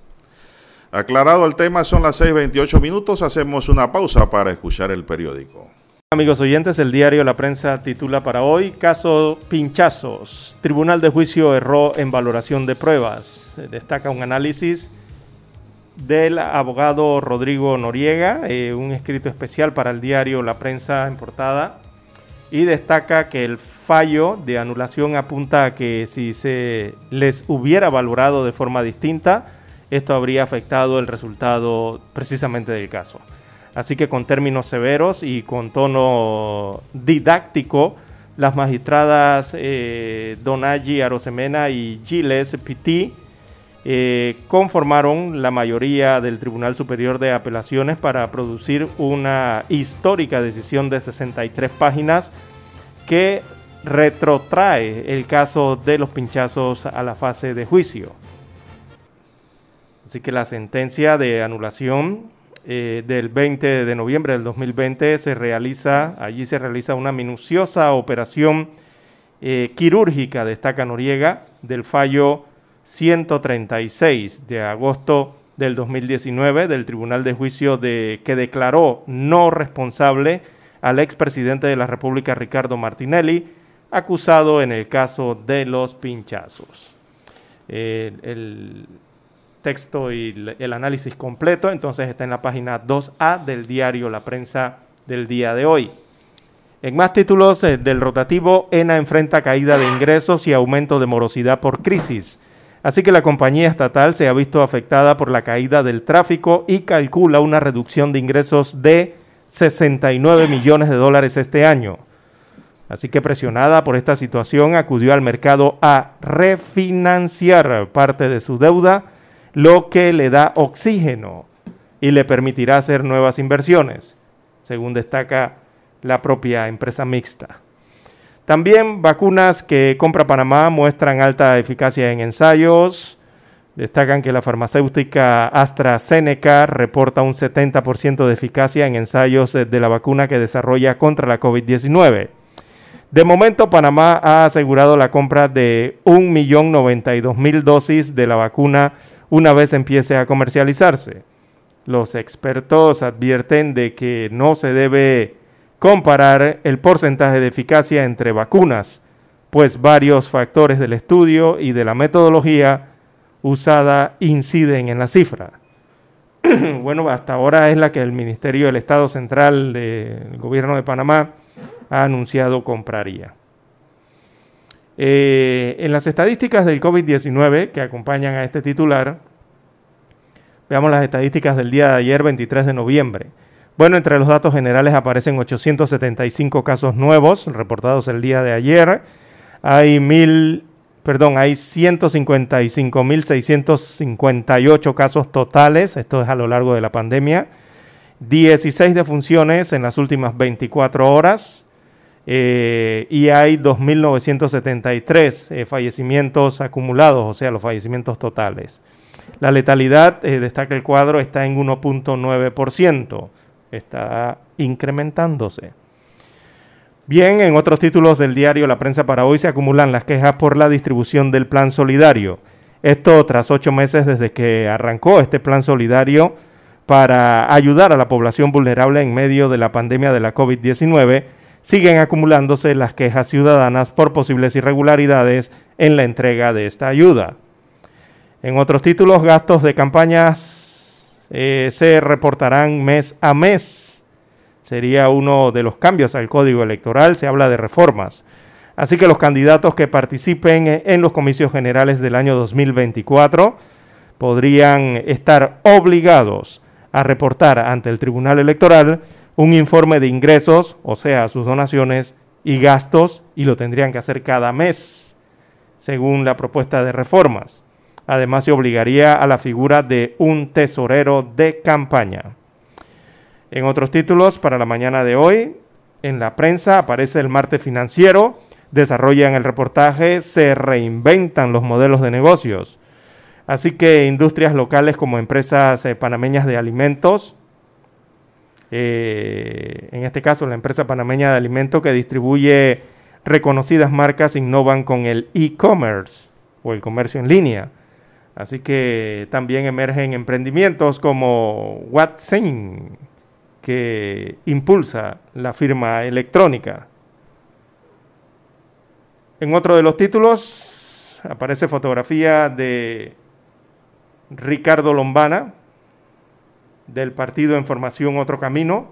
Aclarado el tema, son las 6.28 minutos. Hacemos una pausa para escuchar el periódico. Amigos oyentes, el diario La Prensa titula para hoy Caso Pinchazos. Tribunal de Juicio erró en valoración de pruebas. Destaca un análisis del abogado Rodrigo Noriega, eh, un escrito especial para el diario La Prensa en portada, y destaca que el fallo de anulación apunta a que si se les hubiera valorado de forma distinta, esto habría afectado el resultado precisamente del caso. Así que con términos severos y con tono didáctico, las magistradas eh, Donaggi Arosemena y Giles Pitti eh, conformaron la mayoría del Tribunal Superior de Apelaciones para producir una histórica decisión de 63 páginas que retrotrae el caso de los pinchazos a la fase de juicio. Así que la sentencia de anulación eh, del 20 de noviembre del 2020 se realiza, allí se realiza una minuciosa operación eh, quirúrgica, destaca Noriega, del fallo 136 de agosto del 2019 del Tribunal de Juicio de, que declaró no responsable al expresidente de la República Ricardo Martinelli, acusado en el caso de los pinchazos. el, texto y el análisis completo, entonces está en la página 2A del diario La Prensa del día de hoy. En más títulos eh, del rotativo, ENA enfrenta caída de ingresos y aumento de morosidad por crisis. Así que la compañía estatal se ha visto afectada por la caída del tráfico y calcula una reducción de ingresos de 69 millones de dólares este año. Así que presionada por esta situación, acudió al mercado a refinanciar parte de su deuda lo que le da oxígeno y le permitirá hacer nuevas inversiones, según destaca la propia empresa mixta. También vacunas que compra Panamá muestran alta eficacia en ensayos. Destacan que la farmacéutica AstraZeneca reporta un 70% de eficacia en ensayos de la vacuna que desarrolla contra la COVID-19. De momento, Panamá ha asegurado la compra de 1.092.000 dosis de la vacuna una vez empiece a comercializarse. Los expertos advierten de que no se debe comparar el porcentaje de eficacia entre vacunas, pues varios factores del estudio y de la metodología usada inciden en la cifra. bueno, hasta ahora es la que el Ministerio del Estado Central del Gobierno de Panamá ha anunciado compraría. Eh, en las estadísticas del COVID-19 que acompañan a este titular, veamos las estadísticas del día de ayer, 23 de noviembre. Bueno, entre los datos generales aparecen 875 casos nuevos reportados el día de ayer. Hay mil, perdón, hay 155.658 casos totales, esto es a lo largo de la pandemia. 16 defunciones en las últimas 24 horas. Eh, y hay 2.973 eh, fallecimientos acumulados, o sea, los fallecimientos totales. La letalidad, eh, destaca el cuadro, está en 1.9%, está incrementándose. Bien, en otros títulos del diario La Prensa para hoy se acumulan las quejas por la distribución del plan solidario. Esto tras ocho meses desde que arrancó este plan solidario para ayudar a la población vulnerable en medio de la pandemia de la COVID-19 siguen acumulándose las quejas ciudadanas por posibles irregularidades en la entrega de esta ayuda. En otros títulos, gastos de campañas eh, se reportarán mes a mes. Sería uno de los cambios al código electoral. Se habla de reformas. Así que los candidatos que participen en los comicios generales del año 2024 podrían estar obligados a reportar ante el Tribunal Electoral un informe de ingresos, o sea, sus donaciones y gastos, y lo tendrían que hacer cada mes, según la propuesta de reformas. Además, se obligaría a la figura de un tesorero de campaña. En otros títulos, para la mañana de hoy, en la prensa aparece el martes financiero, desarrollan el reportaje, se reinventan los modelos de negocios. Así que industrias locales como empresas eh, panameñas de alimentos, eh, en este caso la empresa panameña de alimentos que distribuye reconocidas marcas, innovan con el e-commerce o el comercio en línea. Así que también emergen emprendimientos como Watson, que impulsa la firma electrónica. En otro de los títulos aparece fotografía de Ricardo Lombana, del partido en formación Otro Camino,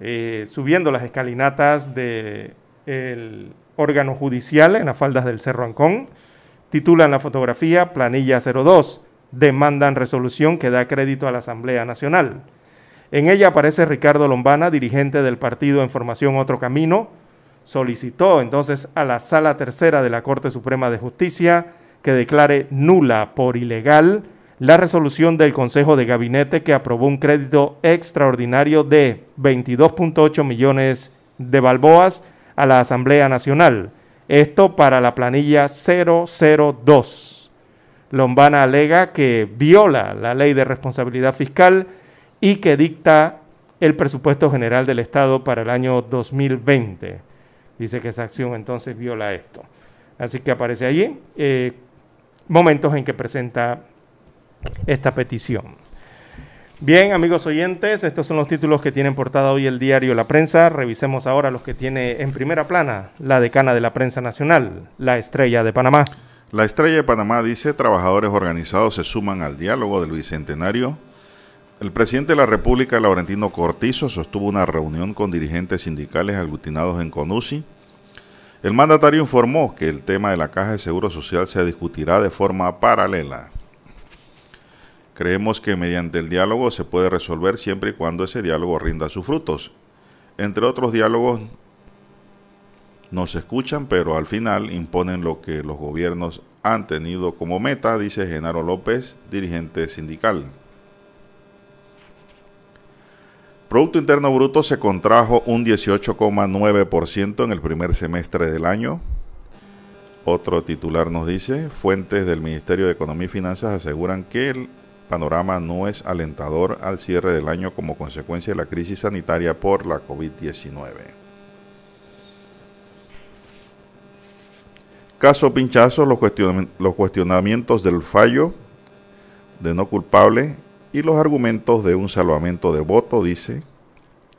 eh, subiendo las escalinatas del órgano judicial en las faldas del Cerro Ancón. Titulan la fotografía Planilla 02, demandan resolución que da crédito a la Asamblea Nacional. En ella aparece Ricardo Lombana, dirigente del partido en formación Otro Camino, solicitó entonces a la Sala Tercera de la Corte Suprema de Justicia que declare nula por ilegal la resolución del Consejo de Gabinete que aprobó un crédito extraordinario de 22.8 millones de balboas a la Asamblea Nacional. Esto para la planilla 002. Lombana alega que viola la ley de responsabilidad fiscal y que dicta el presupuesto general del Estado para el año 2020. Dice que esa acción entonces viola esto. Así que aparece allí eh, momentos en que presenta esta petición. Bien, amigos oyentes, estos son los títulos que tienen portada hoy el diario La Prensa. Revisemos ahora los que tiene en primera plana la decana de la prensa nacional, la estrella de Panamá. La estrella de Panamá dice, trabajadores organizados se suman al diálogo del Bicentenario. El presidente de la República, Laurentino Cortizo, sostuvo una reunión con dirigentes sindicales aglutinados en CONUSI. El mandatario informó que el tema de la Caja de Seguro Social se discutirá de forma paralela. Creemos que mediante el diálogo se puede resolver siempre y cuando ese diálogo rinda sus frutos. Entre otros diálogos nos escuchan, pero al final imponen lo que los gobiernos han tenido como meta, dice Genaro López, dirigente sindical. Producto Interno Bruto se contrajo un 18,9% en el primer semestre del año. Otro titular nos dice, fuentes del Ministerio de Economía y Finanzas aseguran que el panorama no es alentador al cierre del año como consecuencia de la crisis sanitaria por la COVID-19. Caso Pinchazo, los, los cuestionamientos del fallo de no culpable y los argumentos de un salvamento de voto, dice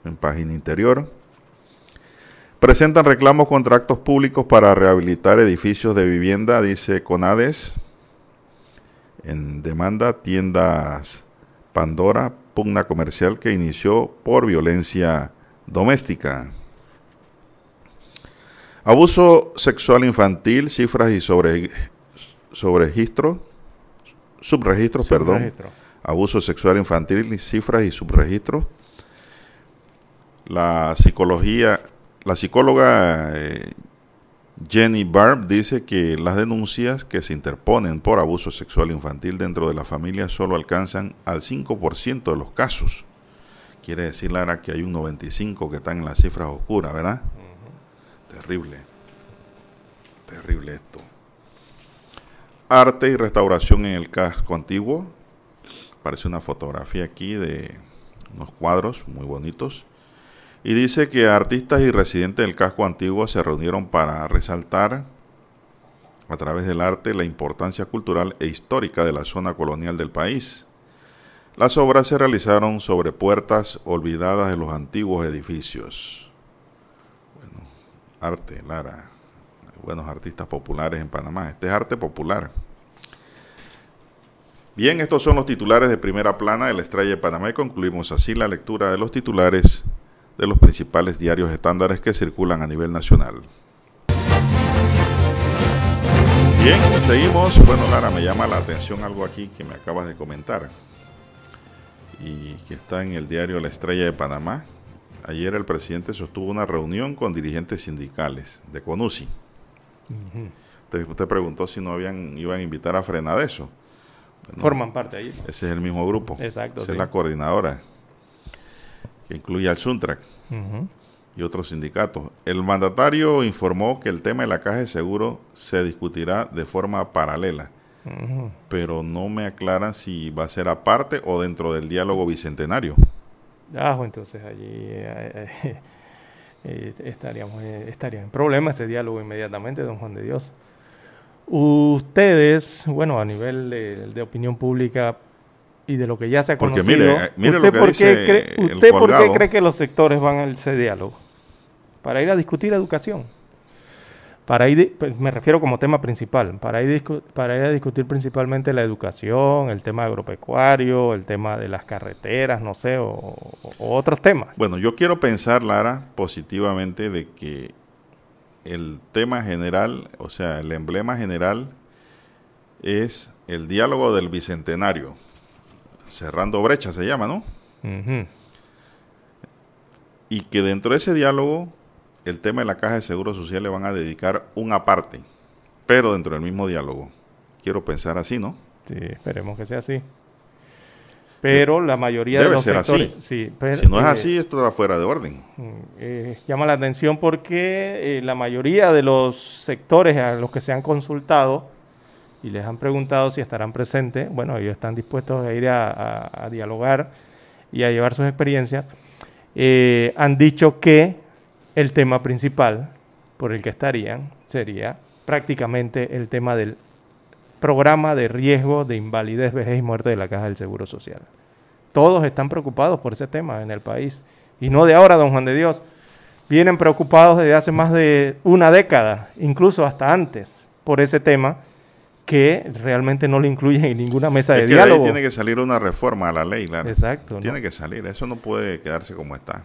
en página interior. Presentan reclamos contra actos públicos para rehabilitar edificios de vivienda, dice Conades. En demanda tiendas Pandora, pugna comercial que inició por violencia doméstica. Abuso sexual infantil, cifras y sobre, registro, subregistros, perdón. Abuso sexual infantil, cifras y subregistros. La psicología, la psicóloga eh, Jenny Barb dice que las denuncias que se interponen por abuso sexual infantil dentro de la familia solo alcanzan al 5% de los casos. Quiere decir, Lara, que hay un 95% que están en las cifras oscuras, ¿verdad? Terrible. Terrible esto. Arte y restauración en el casco antiguo. Aparece una fotografía aquí de unos cuadros muy bonitos. Y dice que artistas y residentes del casco antiguo se reunieron para resaltar a través del arte la importancia cultural e histórica de la zona colonial del país. Las obras se realizaron sobre puertas olvidadas de los antiguos edificios arte, Lara. Buenos artistas populares en Panamá. Este es arte popular. Bien, estos son los titulares de primera plana de la Estrella de Panamá y concluimos así la lectura de los titulares de los principales diarios estándares que circulan a nivel nacional. Bien, seguimos. Bueno, Lara, me llama la atención algo aquí que me acabas de comentar y que está en el diario La Estrella de Panamá ayer el presidente sostuvo una reunión con dirigentes sindicales de CONUSI. usted, preguntó si no habían iban a invitar a frenar eso. Forman parte ahí. Ese es el mismo grupo. Exacto. Esa es la coordinadora, que incluye al Suntrac y otros sindicatos. El mandatario informó que el tema de la caja de seguro se discutirá de forma paralela, pero no me aclaran si va a ser aparte o dentro del diálogo bicentenario. Ah, entonces allí eh, eh, eh, estaríamos, estaría en problema ese diálogo inmediatamente, don Juan de Dios. Ustedes, bueno, a nivel de, opinión pública y de lo que ya se ha conocido, ¿usted, por, qué cree, ¿usted por qué cree que los sectores van a ese diálogo? Para ir a discutir educación para ir, pues, me refiero como tema principal, para ir, para ir a discutir principalmente la educación, el tema agropecuario, el tema de las carreteras, no sé, o, otros temas. Bueno, yo quiero pensar, Lara, positivamente de que el tema general, o sea, el emblema general es el diálogo del bicentenario, cerrando brecha se llama, ¿no? Y que dentro de ese diálogo el tema de la caja de seguro social le van a dedicar una parte, pero dentro del mismo diálogo. Quiero pensar así, ¿no? Sí, esperemos que sea así. Pero la mayoría de los ser sectores, así. si no es eh, así, esto está fuera de orden. Mm, eh, llama la atención porque eh, la mayoría de los sectores a los que se han consultado y les han preguntado si estarán presentes, bueno, ellos están dispuestos a ir a, dialogar y a llevar sus experiencias, han dicho que el tema principal por el que estarían sería prácticamente el tema del programa de riesgo de invalidez, vejez y muerte de la Caja del Seguro Social. Todos están preocupados por ese tema en el país. Y no de ahora, don Juan de Dios. Vienen preocupados desde hace más de una década, incluso hasta antes, por ese tema que realmente no lo incluyen en ninguna mesa de diálogo. tiene que salir una reforma a la ley, claro. Exacto. Tiene que salir, eso no puede quedarse como está.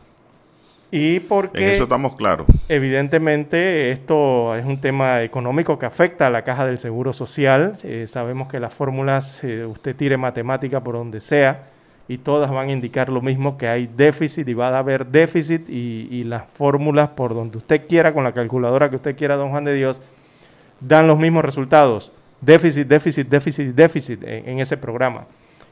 Y porque... En eso estamos claros. Evidentemente esto es un tema económico que afecta a la caja del Seguro Social. Eh, sabemos que las fórmulas, eh, usted tire matemática por donde sea, y todas van a indicar lo mismo, que hay déficit y va a haber déficit y, las fórmulas por donde usted quiera, con la calculadora que usted quiera, don Juan de Dios, dan los mismos resultados. Déficit, déficit, déficit, déficit en, en ese programa,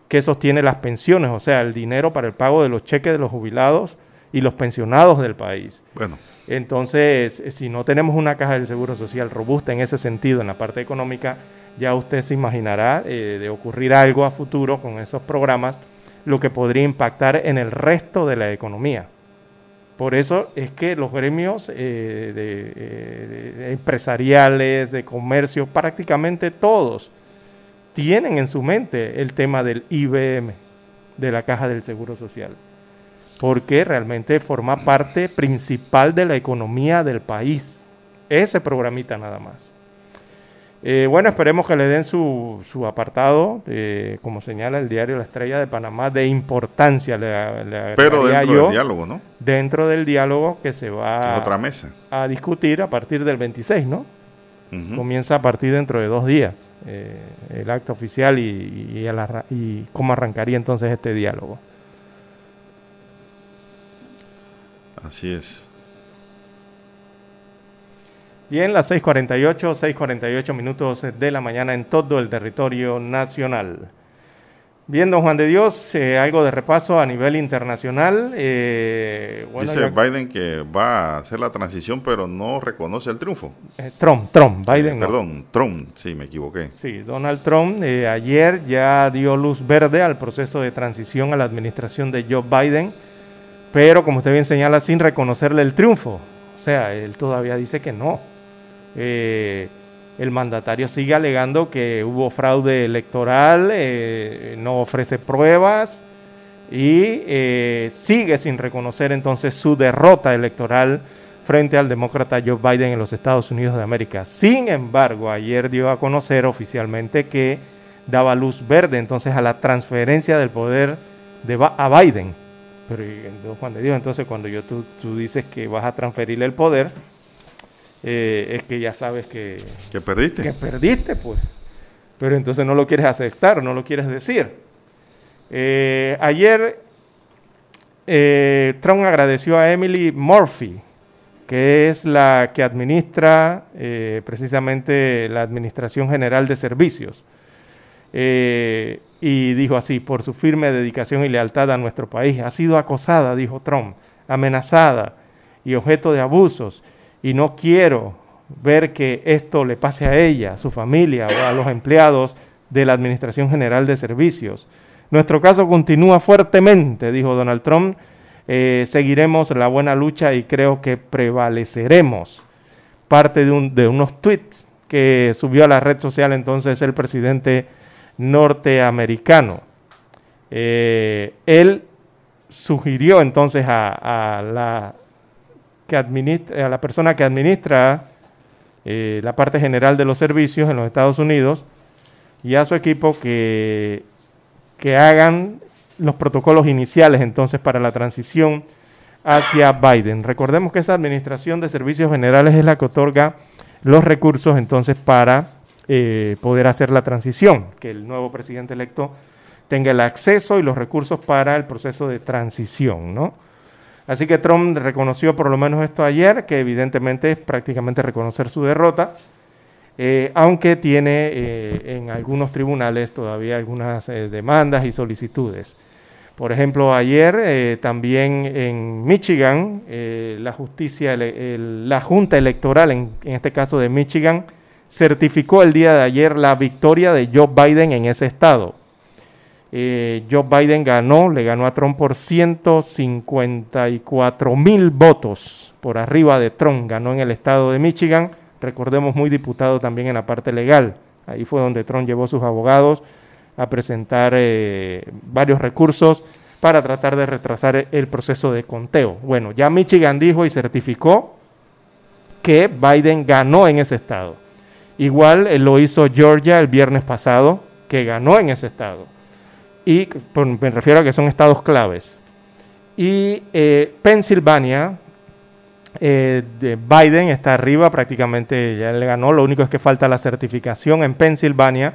que sostiene las pensiones, o sea, el dinero para el pago de los cheques de los jubilados y los pensionados del país. Bueno. Entonces, si no tenemos una caja del Seguro Social robusta en ese sentido, en la parte económica, ya usted se imaginará eh, de ocurrir algo a futuro con esos programas, lo que podría impactar en el resto de la economía. Por eso es que los gremios eh, de, empresariales, de comercio, prácticamente todos, tienen en su mente el tema del IBM, de la Caja del Seguro Social, porque realmente forma parte principal de la economía del país, ese programita nada más. Eh, bueno, esperemos que le den su, su apartado, como señala el diario La Estrella de Panamá, de importancia. Le, Pero dentro del diálogo, ¿no? Dentro del diálogo que se va otra mesa. a discutir a partir del 26, ¿no? Comienza a partir dentro de dos días eh, el acto oficial y, y cómo arrancaría entonces este diálogo. Así es. Bien, las 6.48, 6.48 minutos de la mañana en todo el territorio nacional. Bien, don Juan de Dios, eh, algo de repaso a nivel internacional. Eh, Dice Biden que va a hacer la transición, pero no reconoce el triunfo. Eh, Trump, Trump, Biden. perdón, Trump, sí, me equivoqué. Sí, Donald Trump ayer ya dio luz verde al proceso de transición a la administración de Joe Biden, pero como usted bien señala, sin reconocerle el triunfo. O sea, él todavía dice que no. Eh, el mandatario sigue alegando que hubo fraude electoral, eh, no ofrece pruebas y eh, sigue sin reconocer entonces su derrota electoral frente al demócrata Joe Biden en los Estados Unidos de América. Sin embargo, ayer dio a conocer oficialmente que daba luz verde entonces a la transferencia del poder de a Biden. Pero entonces cuando yo tú, tú dices que vas a transferirle el poder, eh, es que ya sabes que... Que perdiste. Que perdiste, pues. Pero entonces no lo quieres aceptar, no lo quieres decir. Eh, ayer eh, Trump agradeció a Emily Murphy, que es la que administra precisamente la Administración General de Servicios. y dijo así, por su firme dedicación y lealtad a nuestro país. Ha sido acosada, dijo Trump, amenazada y objeto de abusos y no quiero ver que esto le pase a ella, a su familia o a los empleados de la Administración General de Servicios. Nuestro caso continúa fuertemente, dijo Donald Trump. Eh, seguiremos la buena lucha y creo que prevaleceremos. Parte de, de unos tweets que subió a la red social entonces el presidente norteamericano. Eh, él sugirió entonces a la que administra, a la persona que administra eh, la parte general de los servicios en los Estados Unidos y a su equipo que, que hagan los protocolos iniciales entonces para la transición hacia Biden. Recordemos que esa administración de servicios generales es la que otorga los recursos entonces para eh, poder hacer la transición, que el nuevo presidente electo tenga el acceso y los recursos para el proceso de transición, ¿no? Así que Trump reconoció por lo menos esto ayer, que evidentemente es prácticamente reconocer su derrota, eh, aunque tiene eh, en algunos tribunales todavía algunas eh, demandas y solicitudes. Por ejemplo, ayer también en Michigan, la justicia, la Junta Electoral, en, en este caso de Michigan, certificó el día de ayer la victoria de Joe Biden en ese estado. Eh, Joe Biden ganó, le ganó a Trump por 154 mil votos por arriba de Trump, ganó en el estado de Michigan, recordemos muy diputado también en la parte legal, ahí fue donde Trump llevó sus abogados a presentar eh, varios recursos para tratar de retrasar el proceso de conteo. Bueno, ya Michigan dijo y certificó que Biden ganó en ese estado. Igual eh, lo hizo Georgia el viernes pasado, que ganó en ese estado y me refiero a que son estados claves. Y eh, Pensilvania, eh, de Biden está arriba, prácticamente ya le ganó, lo único es que falta la certificación en Pensilvania,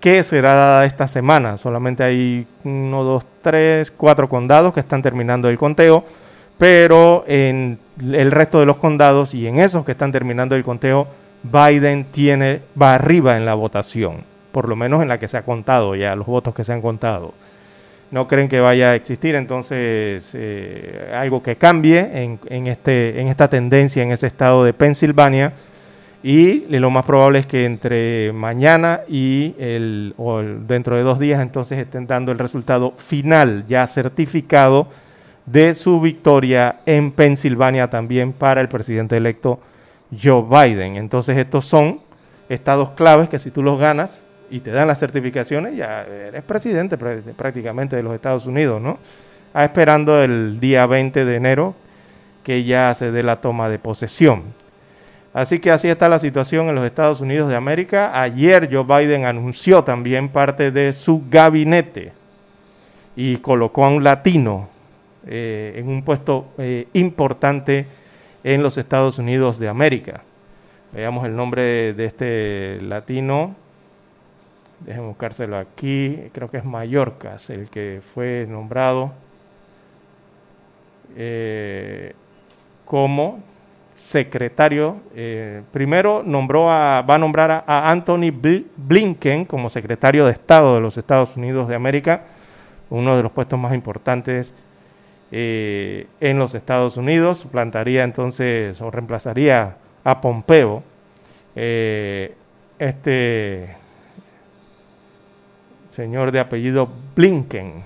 que será dada esta semana. Solamente hay uno, dos, tres, cuatro condados que están terminando el conteo, pero en el resto de los condados y en esos que están terminando el conteo, Biden tiene, va arriba en la votación por lo menos en la que se ha contado ya, los votos que se han contado. no creen que vaya a existir entonces eh, algo que cambie en, este, en esta tendencia en ese estado de Pensilvania y lo más probable es que entre mañana y el, o dentro de dos días entonces estén dando el resultado final ya certificado de su victoria en Pensilvania también para el presidente electo Joe Biden. Entonces estos son estados claves que si tú los ganas y te dan las certificaciones, ya eres presidente prácticamente de los Estados Unidos, ¿no? Ah, esperando el día 20 de enero que ya se dé la toma de posesión. Así que así está la situación en los Estados Unidos de América. Ayer Joe Biden anunció también parte de su gabinete y colocó a un latino eh, en un puesto eh, importante en los Estados Unidos de América. Veamos el nombre de, este latino. Déjenme buscárselo aquí. Creo que es Mallorca, el que fue nombrado eh, como secretario. primero nombró a, va a nombrar a Anthony Blinken como secretario de Estado de los Estados Unidos de América, uno de los puestos más importantes eh, en los Estados Unidos, plantaría entonces o reemplazaría a Pompeo, eh, este señor de apellido Blinken.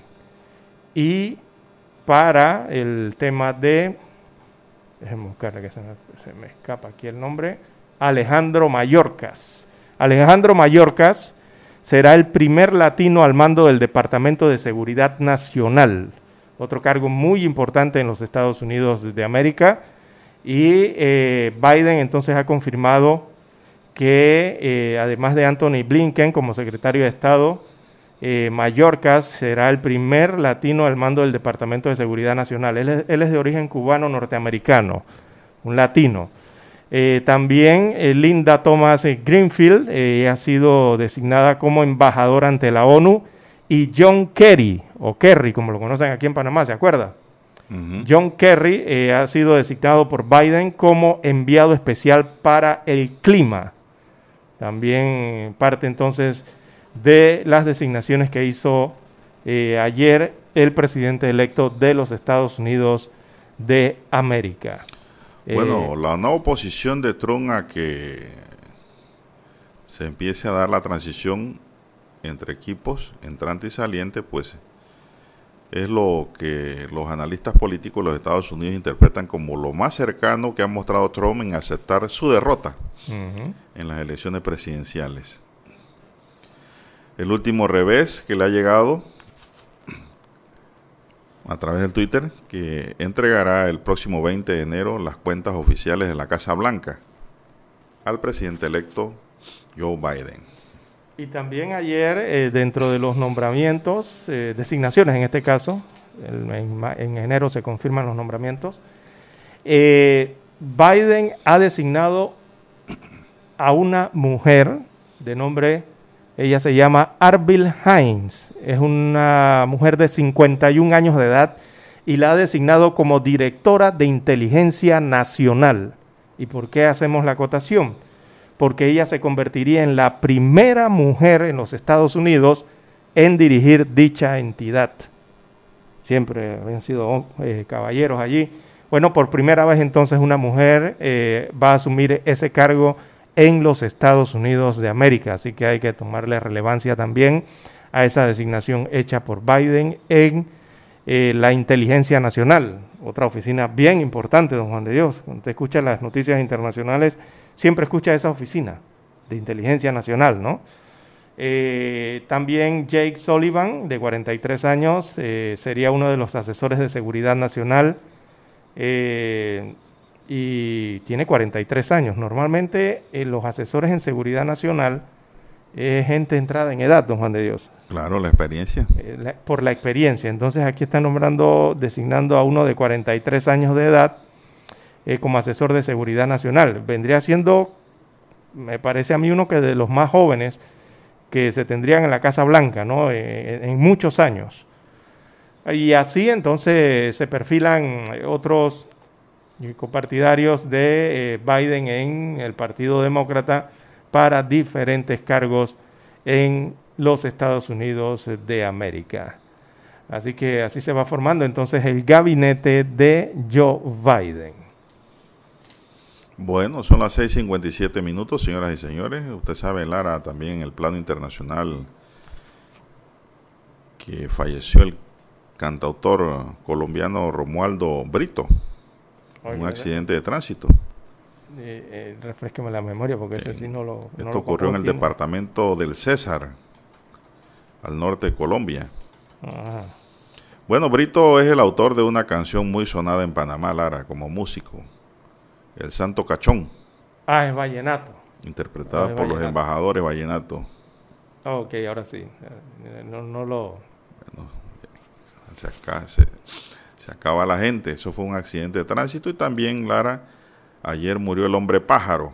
Y para el tema de, déjenme buscarle que se me, escapa aquí el nombre, Alejandro Mayorkas. Alejandro Mayorkas será el primer latino al mando del Departamento de Seguridad Nacional otro cargo muy importante en los Estados Unidos de América. Y eh, Biden entonces ha confirmado que eh, además de Anthony Blinken como secretario de Estado, eh, Mallorca será el primer latino al mando del Departamento de Seguridad Nacional. Él es, de origen cubano norteamericano, un latino. también Linda Thomas Greenfield ha sido designada como embajadora ante la ONU y John Kerry, o Kerry, como lo conocen aquí en Panamá, ¿se acuerda? John Kerry eh, ha sido designado por Biden como enviado especial para el clima. También parte entonces de las designaciones que hizo eh, ayer el presidente electo de los Estados Unidos de América. Bueno, eh, la nueva oposición de Trump a que se empiece a dar la transición entre equipos entrante y saliente, pues es lo que los analistas políticos de los Estados Unidos interpretan como lo más cercano que ha mostrado Trump en aceptar su derrota en las elecciones presidenciales. El último revés que le ha llegado a través del Twitter, que entregará el próximo 20 de enero las cuentas oficiales de la Casa Blanca al presidente electo Joe Biden. Y también ayer, eh, dentro de los nombramientos, eh, designaciones en este caso, en, enero se confirman los nombramientos, eh, Biden ha designado a una mujer de nombre, ella se llama Arbil Hines, es una mujer de 51 años de edad y la ha designado como directora de inteligencia nacional. ¿Y por qué hacemos la acotación? porque ella se convertiría en la primera mujer en los Estados Unidos en dirigir dicha entidad. Siempre habían sido eh, caballeros allí. Bueno, por primera vez entonces una mujer eh, va a asumir ese cargo en los Estados Unidos de América, así que hay que tomarle relevancia también a esa designación hecha por Biden en eh, la inteligencia nacional, otra oficina bien importante, don Juan de Dios. Cuando usted escucha las noticias internacionales, siempre escucha esa oficina de inteligencia nacional, ¿no? Eh, también Jake Sullivan, de 43 años, eh, sería uno de los asesores de seguridad nacional y tiene 43 años. Normalmente los asesores en seguridad nacional es gente entrada en edad, don Juan de Dios. Claro, la experiencia. Eh, por la experiencia. Entonces aquí están nombrando, designando a uno de 43 años de edad eh, como asesor de seguridad nacional. Vendría siendo, me parece a mí, uno que de los más jóvenes que se tendrían en la Casa Blanca, ¿no? Eh, en muchos años. Y así entonces se perfilan otros copartidarios de Biden en el Partido Demócrata para diferentes cargos en los Estados Unidos de América. Así que así se va formando entonces el gabinete de Joe Biden. Bueno, son las 6:57 minutos, señoras y señores. Usted sabe, Lara, también en el plano internacional que falleció el cantautor colombiano Romualdo Brito un accidente de tránsito. Eh, eh la memoria porque ese sí no lo. Esto ocurrió en el departamento del César, al norte de Colombia. Bueno, Brito es el autor de una canción muy sonada en Panamá, Lara, como músico. El Santo Cachón. Ah, es vallenato. Interpretada ah, por los embajadores vallenato. ok, ahora sí. Eh, no, no lo... Bueno, se, acaba, se, se, acaba la gente. Eso fue un accidente de tránsito y también, Lara, ayer murió el hombre pájaro.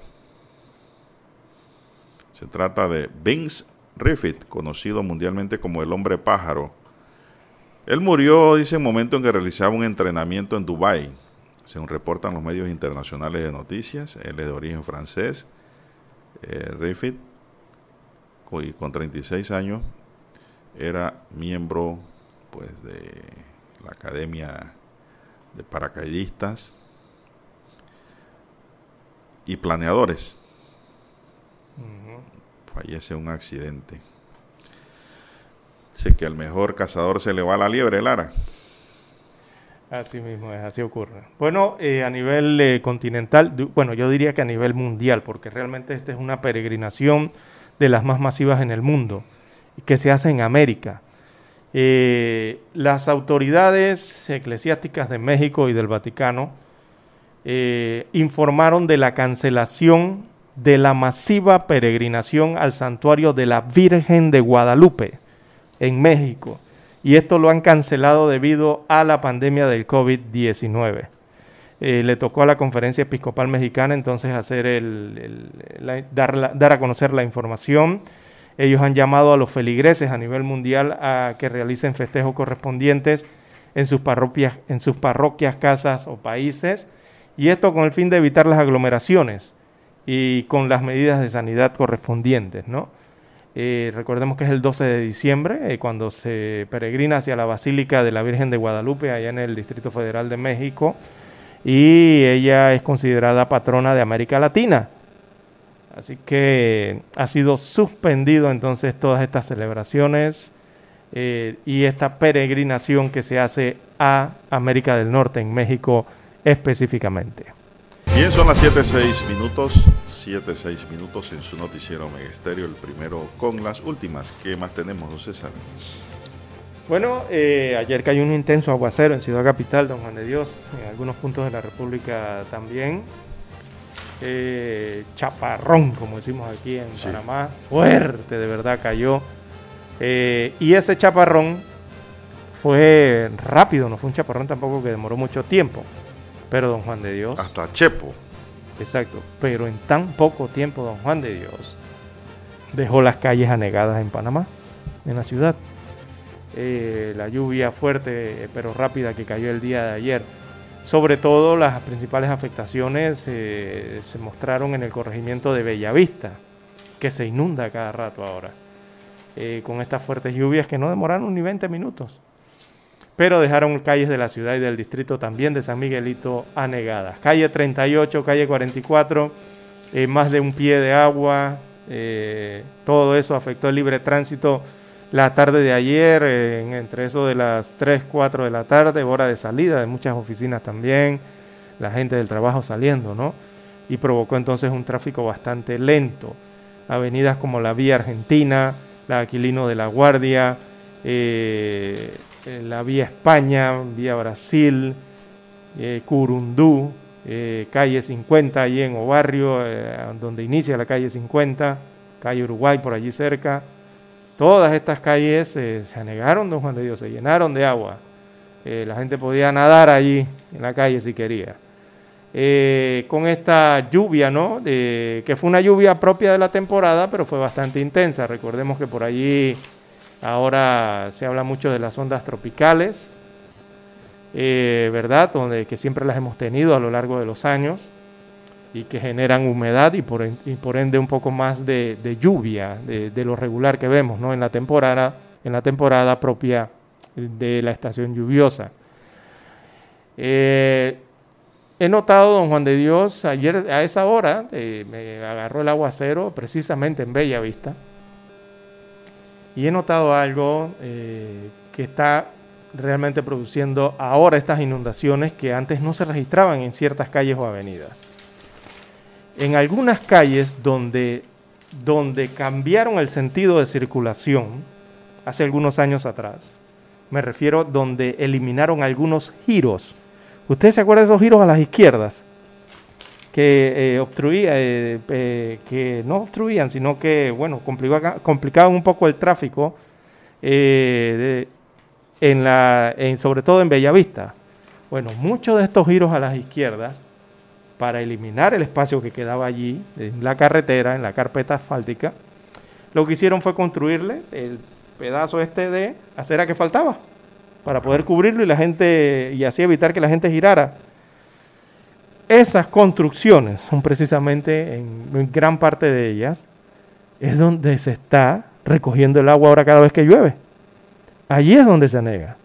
Se trata de Vince Riffit, conocido mundialmente como el hombre pájaro. Él murió, dice, en el momento en que realizaba un entrenamiento en Dubái según reportan los medios internacionales de noticias. Él es de origen francés. Eh, Refit, con 36 años, era miembro pues, de la Academia de Paracaidistas y Planeadores. Fallece un accidente. Sé que al mejor cazador se le va la liebre, Lara. Así mismo es, así ocurre. Bueno, eh, a nivel eh, continental, bueno, yo diría que a nivel mundial, porque realmente esta es una peregrinación de las más masivas en el mundo, que se hace en América. Eh, las autoridades eclesiásticas de México y del Vaticano informaron de la cancelación de la masiva peregrinación al santuario de la Virgen de Guadalupe en México y esto lo han cancelado debido a la pandemia del COVID-19. Eh, le tocó a la Conferencia Episcopal Mexicana entonces hacer el, dar, a conocer la información. Ellos han llamado a los feligreses a nivel mundial a que realicen festejos correspondientes en sus parroquias, en sus parroquias, casas o países, y esto con el fin de evitar las aglomeraciones y con las medidas de sanidad correspondientes, ¿no? Eh, recordemos que es el 12 de diciembre, eh, cuando se peregrina hacia la Basílica de la Virgen de Guadalupe, allá en el Distrito Federal de México, y ella es considerada patrona de América Latina. Así que ha sido suspendido entonces todas estas celebraciones eh, y esta peregrinación que se hace a América del Norte, en México específicamente. Bien, son las 7.6 minutos, 7.6 minutos en su noticiero Megesterio, el primero con las últimas. ¿Qué más tenemos, don César? Bueno, eh, ayer cayó un intenso aguacero en Ciudad Capital, don Juan de Dios, en algunos puntos de la República también. Eh, chaparrón, como decimos aquí en Panamá, fuerte de verdad cayó. Eh, y ese chaparrón fue rápido, no fue un chaparrón tampoco que demoró mucho tiempo. Pero don Juan de Dios. Hasta Chepo. Exacto. Pero en tan poco tiempo don Juan de Dios dejó las calles anegadas en Panamá, en la ciudad. Eh, la lluvia fuerte pero rápida que cayó el día de ayer. Sobre todo las principales afectaciones eh, se mostraron en el corregimiento de Bellavista, que se inunda cada rato ahora, con estas fuertes lluvias que no demoraron ni 20 minutos pero dejaron calles de la ciudad y del distrito también de San Miguelito anegadas. Calle 38, calle 44, eh, más de un pie de agua, eh, todo eso afectó el libre tránsito la tarde de ayer, entre eso de las 3, 4 de la tarde, hora de salida de muchas oficinas también, la gente del trabajo saliendo, ¿no? Y provocó entonces un tráfico bastante lento. Avenidas como la Vía Argentina, la Aquilino de la Guardia, eh, la vía España, vía Brasil, eh, Curundú, eh, calle 50 allí en Obarrio, donde inicia la calle 50, calle Uruguay por allí cerca. Todas estas calles se anegaron, don Juan de Dios, se llenaron de agua. la gente podía nadar allí en la calle si quería. con esta lluvia, ¿no? que fue una lluvia propia de la temporada, pero fue bastante intensa. Recordemos que por allí Ahora se habla mucho de las ondas tropicales, eh, ¿verdad? Donde, que siempre las hemos tenido a lo largo de los años y que generan humedad y por, por ende un poco más de, lluvia de, lo regular que vemos ¿no? en, la temporada, en la temporada propia de la estación lluviosa. Eh, he notado, don Juan de Dios, ayer a esa hora eh, me agarró el aguacero precisamente en Bella Vista. Y he notado algo eh, que está realmente produciendo ahora estas inundaciones que antes no se registraban en ciertas calles o avenidas. En algunas calles donde, donde cambiaron el sentido de circulación, hace algunos años atrás, me refiero donde eliminaron algunos giros. ¿Ustedes se acuerdan de esos giros a las izquierdas? Que eh, obstruía, eh, eh, que no obstruían, sino que, bueno, complicaban un poco el tráfico de, en la, en, sobre todo en Bellavista. Bueno, muchos de estos giros a las izquierdas, para eliminar el espacio que quedaba allí, en la carretera, en la carpeta asfáltica, lo que hicieron fue construirle el pedazo este de acera que faltaba, para poder cubrirlo y la gente, y así evitar que la gente girara. Esas construcciones son precisamente, en gran parte de ellas, es donde se está recogiendo el agua ahora cada vez que llueve. Allí es donde se anega,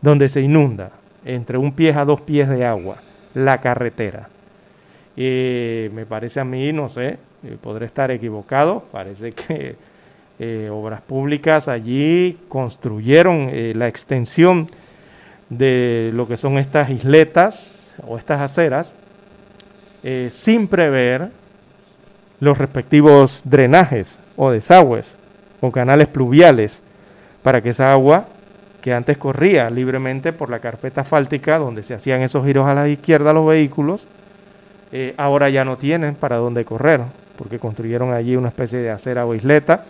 donde se inunda, entre un pie a dos pies de agua, la carretera. Y me parece a mí, no sé, eh, podré estar equivocado, parece que eh, Obras Públicas allí construyeron eh, la extensión de lo que son estas isletas o estas aceras sin prever los respectivos drenajes o desagües o canales pluviales para que esa agua que antes corría libremente por la carpeta asfáltica donde se hacían esos giros a la izquierda los vehículos, eh, ahora ya no tienen para dónde correr, porque construyeron allí una especie de acera o isleta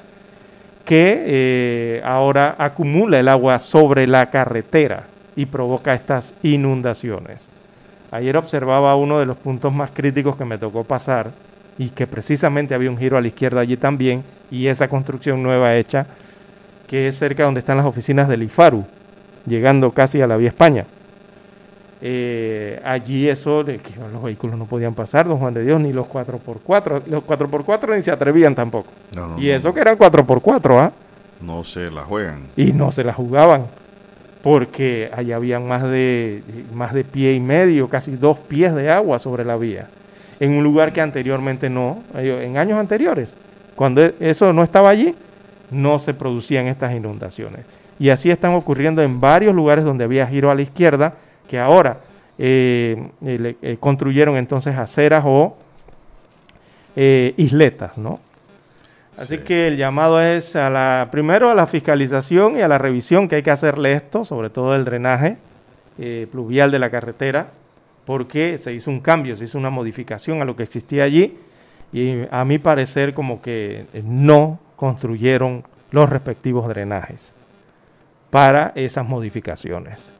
que eh, ahora acumula el agua sobre la carretera y provoca estas inundaciones. Ayer observaba uno de los puntos más críticos que me tocó pasar y que precisamente había un giro a la izquierda allí también y esa construcción nueva hecha que es cerca donde están las oficinas del IFARU, llegando casi a la vía España. Eh, allí eso, que los vehículos no podían pasar, don Juan de Dios, ni los 4x4, los 4x4 ni se atrevían tampoco. y eso que eran 4x4, ¿ah? No se la juegan. Y no se la jugaban, porque allá habían más de, más de pie y medio, casi dos pies de agua sobre la vía, en un lugar que anteriormente no, en años anteriores, cuando e, eso no estaba allí, no se producían estas inundaciones. Y así están ocurriendo en varios lugares donde había giro a la izquierda, que ahora eh, eh, eh, construyeron entonces aceras o isletas, ¿no? Así que el llamado es a la, primero a la fiscalización y a la revisión que hay que hacerle esto, sobre todo el drenaje pluvial de la carretera, porque se hizo un cambio, se hizo una modificación a lo que existía allí y a mi parecer como que no construyeron los respectivos drenajes para esas modificaciones.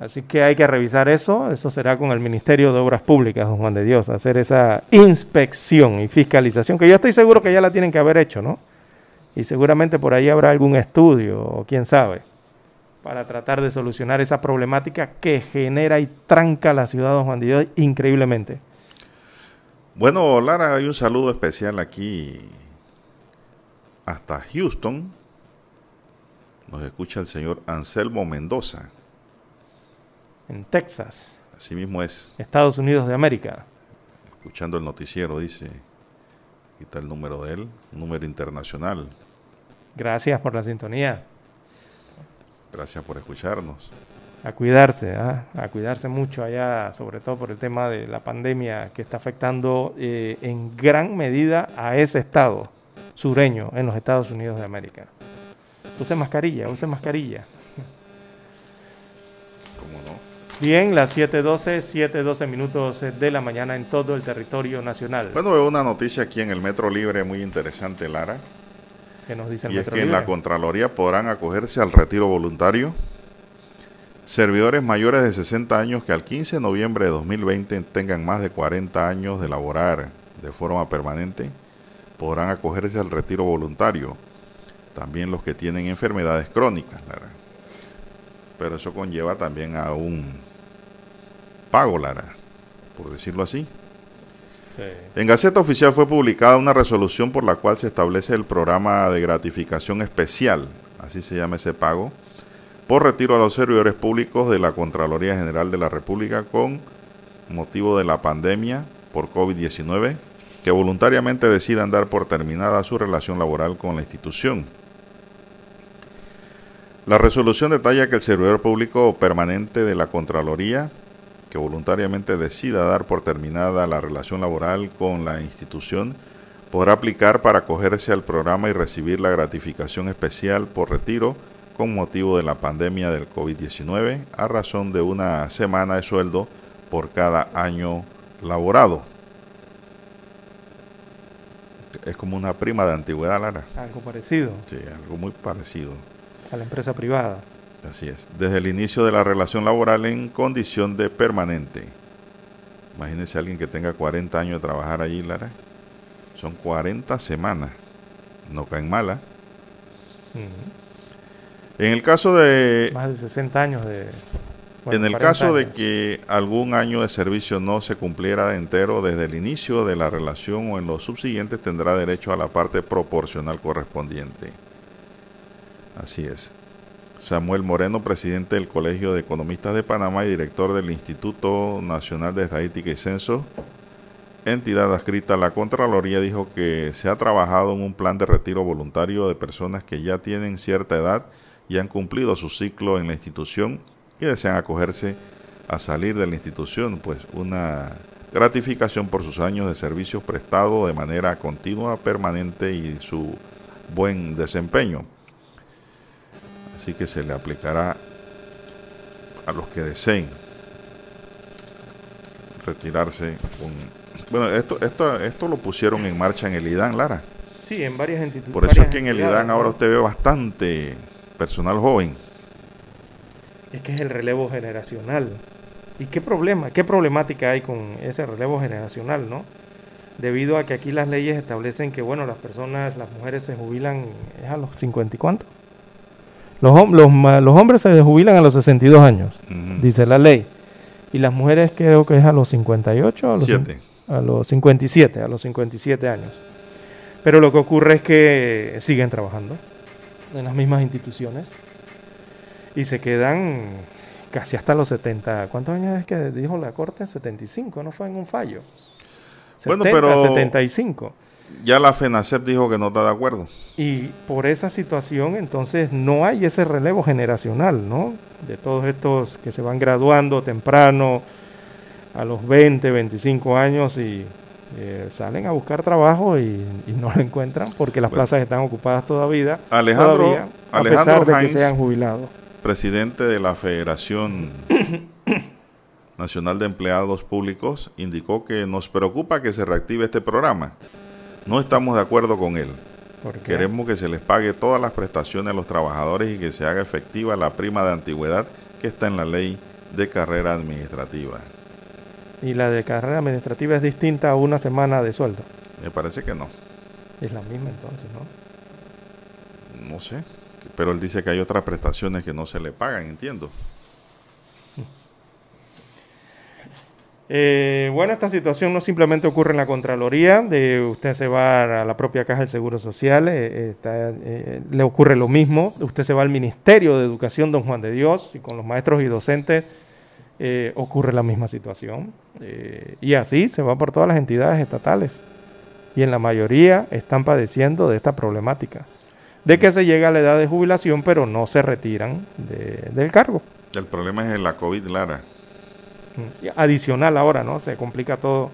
Así que hay que revisar eso, eso será con el Ministerio de Obras Públicas, don Juan de Dios, hacer esa inspección y fiscalización, que yo estoy seguro que ya la tienen que haber hecho, ¿no? Y seguramente por ahí habrá algún estudio, o quién sabe, para tratar de solucionar esa problemática que genera y tranca la ciudad, don Juan de Dios, increíblemente. Bueno, Lara, hay un saludo especial aquí hasta Houston. Nos escucha el señor Anselmo Mendoza. En Texas. Así mismo es. Estados Unidos de América. Escuchando el noticiero, dice. Está el número de él, número internacional. Gracias por la sintonía. Gracias por escucharnos. A cuidarse, ¿ah? a cuidarse mucho allá, sobre todo por el tema de la pandemia que está afectando eh, en gran medida a ese estado sureño en los Estados Unidos de América. Use mascarilla, use mascarilla. ¿Cómo no? Bien, las 7.12, 7.12 minutos de la mañana en todo el territorio nacional. Bueno, veo una noticia aquí en el Metro Libre muy interesante, Lara. ¿Qué nos dice el y es que en la Contraloría podrán acogerse al retiro voluntario servidores mayores de 60 años que al 15 de noviembre de 2020 tengan más de 40 años de laborar de forma permanente podrán acogerse al retiro voluntario. También los que tienen enfermedades crónicas. Pero eso conlleva también a un pago, Lara, por decirlo así. En Gaceta Oficial fue publicada una resolución por la cual se establece el programa de gratificación especial, así se llama ese pago, por retiro a los servidores públicos de la Contraloría General de la República con motivo de la pandemia por COVID-19 que voluntariamente decidan dar por terminada su relación laboral con la institución. La resolución detalla que el servidor público permanente de la Contraloría, que voluntariamente decida dar por terminada la relación laboral con la institución, podrá aplicar para acogerse al programa y recibir la gratificación especial por retiro con motivo de la pandemia del COVID-19 a razón de una semana de sueldo por cada año laborado. Es como una prima de antigüedad, Lara. Algo parecido. Sí, algo muy parecido. A la empresa privada. Así es. Desde el inicio de la relación laboral en condición de permanente. Imagínense alguien que tenga 40 años de trabajar allí, Lara. Son 40 semanas. No caen malas. En el caso de... Más de 60 años de... en el caso de que algún año de servicio no se cumpliera entero desde el inicio de la relación o en los subsiguientes, tendrá derecho a la parte proporcional correspondiente. Así es. Samuel Moreno, presidente del Colegio de Economistas de Panamá y director del Instituto Nacional de Estadística y Censo, entidad adscrita a la Contraloría, dijo que se ha trabajado en un plan de retiro voluntario de personas que ya tienen cierta edad y han cumplido su ciclo en la institución y desean acogerse a salir de la institución, pues una gratificación por sus años de servicios prestados de manera continua, permanente y su buen desempeño. Así que se le aplicará a los que deseen retirarse con... Bueno, esto, esto, esto lo pusieron en marcha en el IDAN, Lara. Sí, en varias instituciones. Por eso es que en el IDAN ahora usted ve bastante personal joven. Es que es el relevo generacional. ¿Y qué problema, qué problemática hay con ese relevo generacional, no? Debido a que aquí las leyes establecen que, bueno, las personas, las mujeres se jubilan ¿es a los 50 y cuánto. Los, los, los hombres se jubilan a los 62 años, dice la ley. Y las mujeres creo que es a los 58, a los, a los 57, a los 57 años. Pero lo que ocurre es que siguen trabajando en las mismas instituciones y se quedan casi hasta los 70. ¿Cuántos años es que dijo la Corte? 75, no fue en un fallo. bueno, pero 75. Ya la FENACEP dijo que no está de acuerdo. Y por esa situación, entonces, no hay ese relevo generacional, ¿no? De todos estos que se van graduando temprano, a los 20, 25 años y eh, salen a buscar trabajo y, no lo encuentran porque las plazas están ocupadas todavía. Alejandro, todavía, a pesar de que sean jubilados. Presidente de la Federación Nacional de Empleados Públicos, indicó que nos preocupa que se reactive este programa. No estamos de acuerdo con él. Queremos que se les pague todas las prestaciones a los trabajadores y que se haga efectiva la prima de antigüedad que está en la ley de carrera administrativa. ¿Y la de carrera administrativa es distinta a una semana de sueldo? Me parece que no. Es la misma entonces, ¿no? No sé. Pero él dice que hay otras prestaciones que no se le pagan, entiendo. Eh, bueno, esta situación no simplemente ocurre en la Contraloría, de usted se va a la propia Caja del Seguro Social, eh, eh, le ocurre lo mismo, usted se va al Ministerio de Educación Don Juan de Dios y con los maestros y docentes ocurre la misma situación. y así se va por todas las entidades estatales y en la mayoría están padeciendo de esta problemática, de que se llega a la edad de jubilación pero no se retiran del cargo. El problema es la COVID, Lara adicional ahora, ¿no? Se complica todo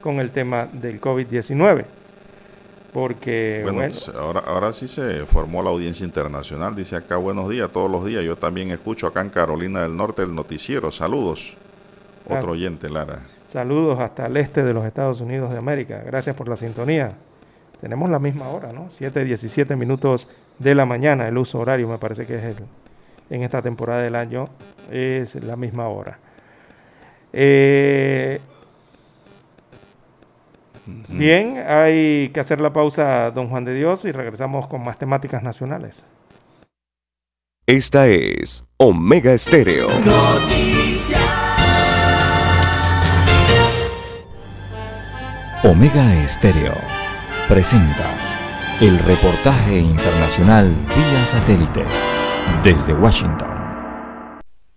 con el tema del COVID-19. Porque, bueno, Ahora, ahora sí se formó la audiencia internacional. Dice acá, buenos días todos los días. Yo también escucho acá en Carolina del Norte el noticiero. Saludos. Otro oyente, Lara. Saludos hasta el este de los Estados Unidos de América. Gracias por la sintonía. Tenemos la misma hora, ¿no? 7, 17 minutos de la mañana. El uso horario me parece que es el, en esta temporada del año. Es la misma hora. Eh, bien, hay que hacer la pausa, don Juan de Dios, y regresamos con más temáticas nacionales. Esta es Omega Estéreo. Omega Estéreo presenta el reportaje internacional vía satélite desde Washington.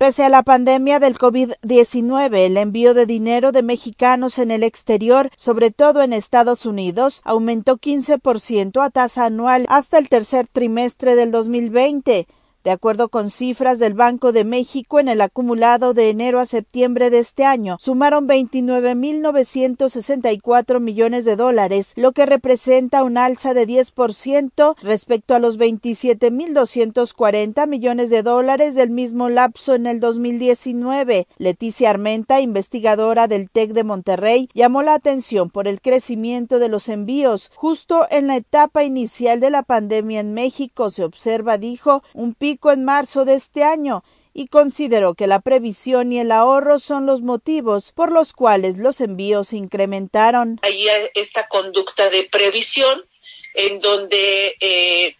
Pese a la pandemia del COVID-19, el envío de dinero de mexicanos en el exterior, sobre todo en Estados Unidos, aumentó 15% a tasa anual hasta el tercer trimestre del 2020. De acuerdo con cifras del Banco de México, en el acumulado de enero a septiembre de este año, sumaron 29.964 millones de dólares, lo que representa un alza de 10% respecto a los 27.240 millones de dólares del mismo lapso en el 2019. Leticia Armenta, investigadora del TEC de Monterrey, llamó la atención por el crecimiento de los envíos. Justo en la etapa inicial de la pandemia en México se observa, dijo, un pico en marzo de este año y consideró que la previsión y el ahorro son los motivos por los cuales los envíos se incrementaron. Hay esta conducta de previsión en donde eh,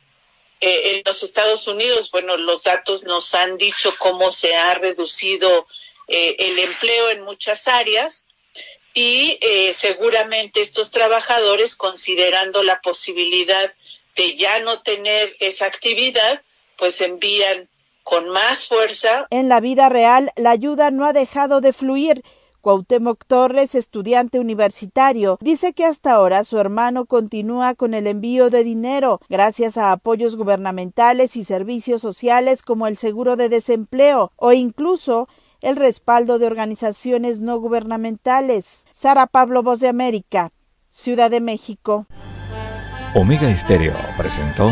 eh, en los Estados Unidos, bueno, los datos nos han dicho cómo se ha reducido eh, el empleo en muchas áreas y seguramente estos trabajadores, considerando la posibilidad de ya no tener esa actividad, pues envían con más fuerza. En la vida real, la ayuda no ha dejado de fluir. Cuauhtémoc Torres, estudiante universitario, dice que hasta ahora su hermano continúa con el envío de dinero gracias a apoyos gubernamentales y servicios sociales como el seguro de desempleo o incluso el respaldo de organizaciones no gubernamentales. Sara Pablo, Voz de América, Ciudad de México. Omega Estéreo presentó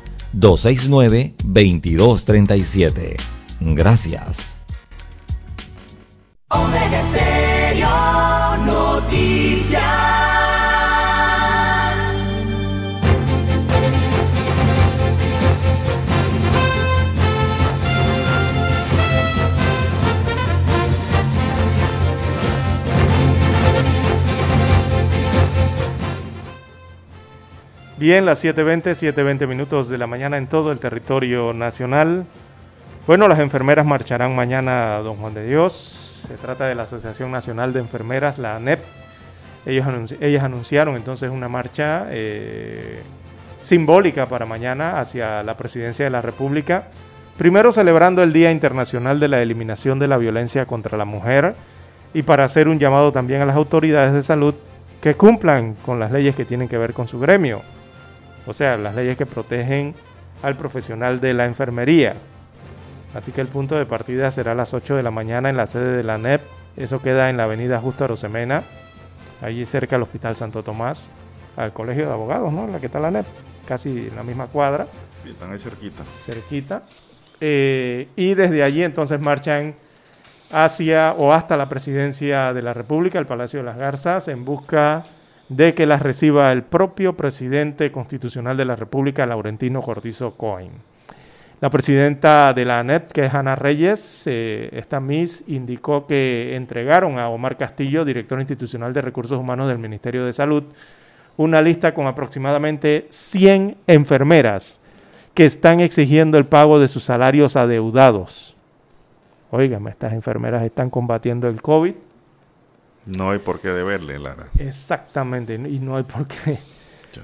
269-2237. Gracias. Bien, las 7.20, 7.20 minutos de la mañana en todo el territorio nacional. Bueno, las enfermeras marcharán mañana Don Juan de Dios. Se trata de la Asociación Nacional de Enfermeras, la ANEP. Ellos ellas anunciaron entonces una marcha eh, simbólica para mañana hacia la presidencia de la República. Primero celebrando el Día Internacional de la Eliminación de la Violencia contra la Mujer y para hacer un llamado también a las autoridades de salud que cumplan con las leyes que tienen que ver con su gremio o sea, las leyes que protegen al profesional de la enfermería. Así que el punto de partida será a las 8 de la mañana en la sede de la NEP. Eso queda en la avenida Justo Arosemena, allí cerca del Hospital Santo Tomás, al Colegio de Abogados, ¿no? La que está la NEP, casi en la misma cuadra. Y están ahí cerquita. Cerquita. Eh, y desde allí entonces marchan hacia o hasta la presidencia de la República, el Palacio de las Garzas, en busca de que las reciba el propio presidente constitucional de la República, Laurentino Cortizo Cohen. La presidenta de la ANEP, que es Ana Reyes, eh, esta MIS, indicó que entregaron a Omar Castillo, director institucional de Recursos Humanos del Ministerio de Salud, una lista con aproximadamente 100 enfermeras que están exigiendo el pago de sus salarios adeudados. Óigame, estas enfermeras están combatiendo el COVID, no hay por qué deberle, Lara. Exactamente, y no hay por qué.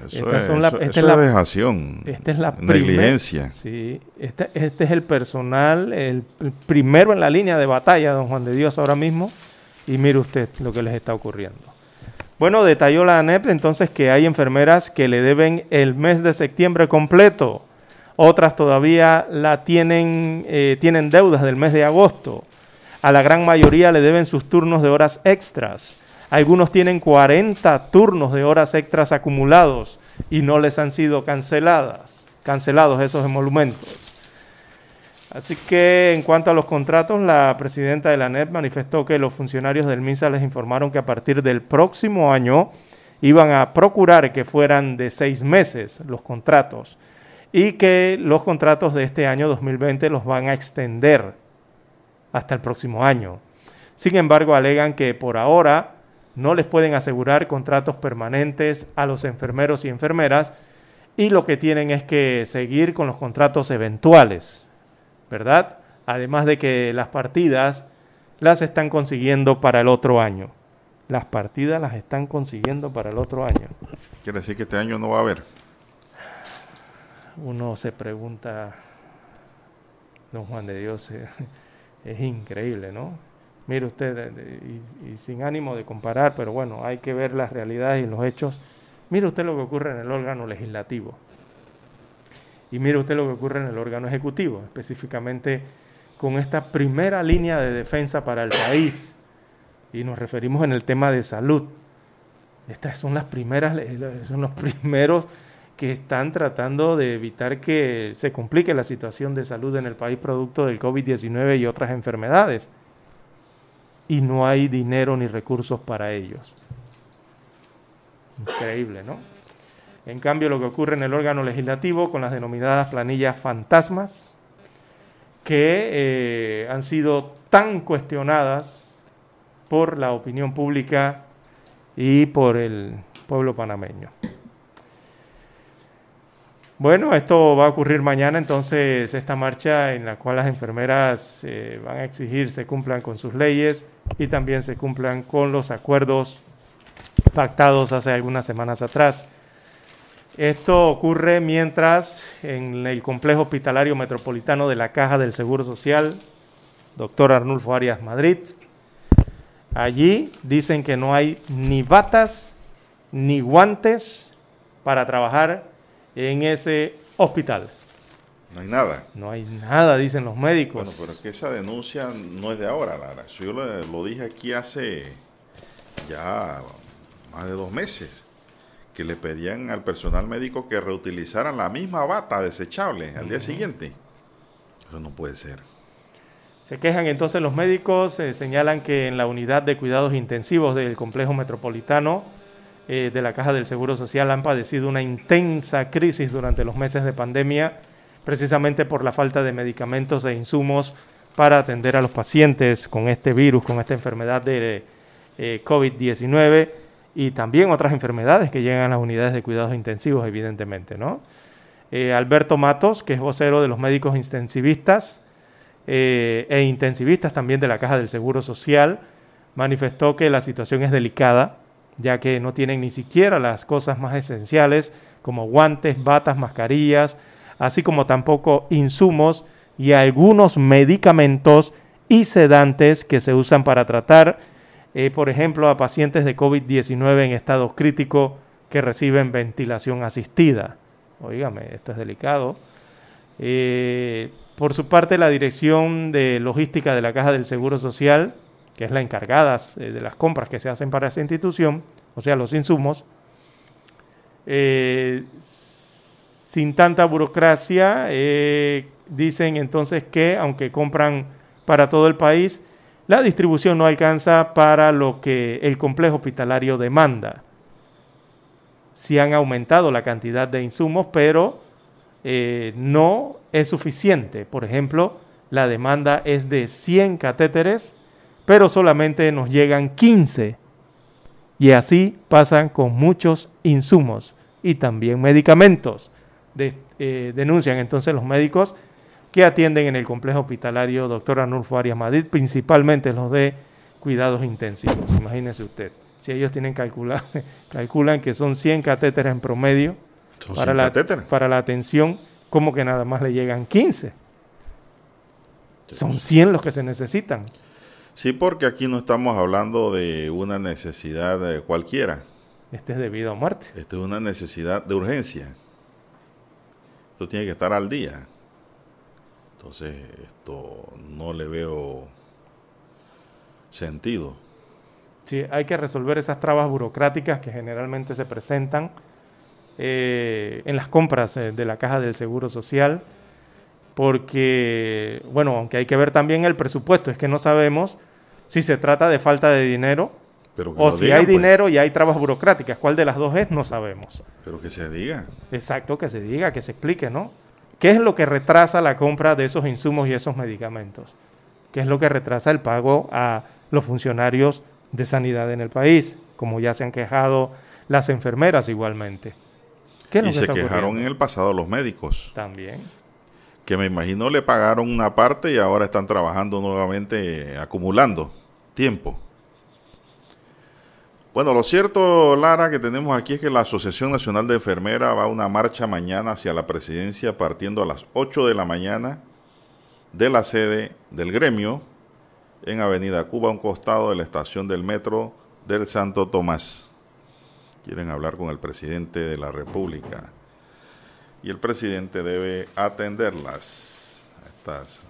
Eso, es, la, esta es la, dejación, esta es la negligencia. sí, este, este, es el personal, el, primero en la línea de batalla, don Juan de Dios, ahora mismo. Y mire usted lo que les está ocurriendo. Bueno, detalló la ANEP entonces que hay enfermeras que le deben el mes de septiembre completo. Otras todavía la tienen, eh, tienen deudas del mes de agosto. A la gran mayoría le deben sus turnos de horas extras. Algunos tienen 40 turnos de horas extras acumulados y no les han sido canceladas, cancelados esos emolumentos. Así que en cuanto a los contratos, la presidenta de la NET manifestó que los funcionarios del MISA les informaron que a partir del próximo año iban a procurar que fueran de seis meses los contratos y que los contratos de este año 2020 los van a extender hasta el próximo año. Sin embargo, alegan que por ahora no les pueden asegurar contratos permanentes a los enfermeros y enfermeras y lo que tienen es que seguir con los contratos eventuales, ¿verdad? Además de que las partidas las están consiguiendo para el otro año. Las partidas las están consiguiendo para el otro año. Quiere decir que este año no va a haber. Uno se pregunta, don Juan de Dios, es increíble, ¿no? Mire usted, y, sin ánimo de comparar, pero bueno, hay que ver las realidades y los hechos. Mire usted lo que ocurre en el órgano legislativo. Y mire usted lo que ocurre en el órgano ejecutivo, específicamente con esta primera línea de defensa para el país. Y nos referimos en el tema de salud. Estas son las primeras, son los primeros que están tratando de evitar que se complique la situación de salud en el país producto del COVID-19 y otras enfermedades y no hay dinero ni recursos para ellos. Increíble, ¿no? En cambio, lo que ocurre en el órgano legislativo con las denominadas planillas fantasmas, que eh, han sido tan cuestionadas por la opinión pública y por el pueblo panameño. Bueno, esto va a ocurrir mañana, entonces esta marcha en la cual las enfermeras eh, van a exigir se cumplan con sus leyes y también se cumplan con los acuerdos pactados hace algunas semanas atrás. Esto ocurre mientras en el complejo hospitalario metropolitano de la Caja del Seguro Social, doctor Arnulfo Arias Madrid, allí dicen que no hay ni batas ni guantes para trabajar en ese hospital. No hay nada. No hay nada, dicen los médicos. Bueno, pero es que esa denuncia no es de ahora, Lara. yo lo, dije aquí hace ya más de dos meses, que le pedían al personal médico que reutilizaran la misma bata desechable al día siguiente. Eso no puede ser. Se quejan entonces los médicos, eh, señalan que en la unidad de cuidados intensivos del complejo metropolitano eh, de la Caja del Seguro Social han padecido una intensa crisis durante los meses de pandemia, precisamente por la falta de medicamentos e insumos para atender a los pacientes con este virus, con esta enfermedad de eh, COVID-19 y también otras enfermedades que llegan a las unidades de cuidados intensivos, evidentemente, ¿no? Eh, Alberto Matos, que es vocero de los médicos intensivistas e intensivistas también de la Caja del Seguro Social, manifestó que la situación es delicada ya que no tienen ni siquiera las cosas más esenciales como guantes, batas, mascarillas, así como tampoco insumos y algunos medicamentos y sedantes que se usan para tratar, eh, por ejemplo, a pacientes de COVID-19 en estado crítico que reciben ventilación asistida. Oígame, esto es delicado. Eh, por su parte, la Dirección de Logística de la Caja del Seguro Social que es la encargada eh, de las compras que se hacen para esa institución, o sea, los insumos, eh, sin tanta burocracia, eh, dicen entonces que aunque compran para todo el país, la distribución no alcanza para lo que el complejo hospitalario demanda. Sí han aumentado la cantidad de insumos, pero no es suficiente. Por ejemplo, la demanda es de 100 catéteres pero solamente nos llegan 15. Y así pasan con muchos insumos y también medicamentos. Eh, denuncian entonces los médicos que atienden en el complejo hospitalario doctor Arnulfo Arias Madrid, principalmente los de cuidados intensivos. Imagínese usted, si ellos tienen calcular, calculan que son 100 catéteres en promedio para la, para la atención, como que nada más le llegan 15. Son 100 los que se necesitan. Sí, porque aquí no estamos hablando de una necesidad cualquiera. Este es debido a muerte. Esto es una necesidad de urgencia. Esto tiene que estar al día. Entonces, esto no le veo sentido. Sí, hay que resolver esas trabas burocráticas que generalmente se presentan eh, en las compras eh, de la caja del Seguro Social, porque, bueno, aunque hay que ver también el presupuesto, es que no sabemos si se trata de falta de dinero o si hay pues. dinero y hay trabas burocráticas. ¿Cuál de las dos es? No sabemos. Pero que se diga. Exacto, que se diga, que se explique, ¿no? ¿Qué es lo que retrasa la compra de esos insumos y esos medicamentos? ¿Qué es lo que retrasa el pago a los funcionarios de sanidad en el país, como ya se han quejado las enfermeras igualmente. y se quejaron en el pasado los médicos. También. Que me imagino le pagaron una parte y ahora están trabajando nuevamente acumulando tiempo. Bueno, lo cierto, Lara, que tenemos aquí es que la Asociación Nacional de Enfermeras va a una marcha mañana hacia la presidencia partiendo a las 8 de la mañana de la sede del gremio en Avenida Cuba, a un costado de la estación del metro del Santo Tomás. Quieren hablar con el presidente de la República y el presidente debe atenderlas, estas,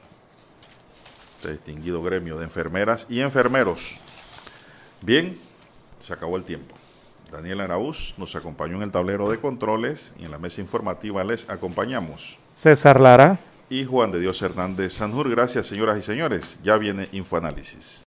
este distinguido gremio de enfermeras y enfermeros. Bien, se acabó el tiempo. Daniel Araúz nos acompañó en el tablero de controles y en la mesa informativa les acompañamos. César Lara. Y Juan de Dios Hernández Sanjur. Gracias, señoras y señores. Ya viene Infoanálisis.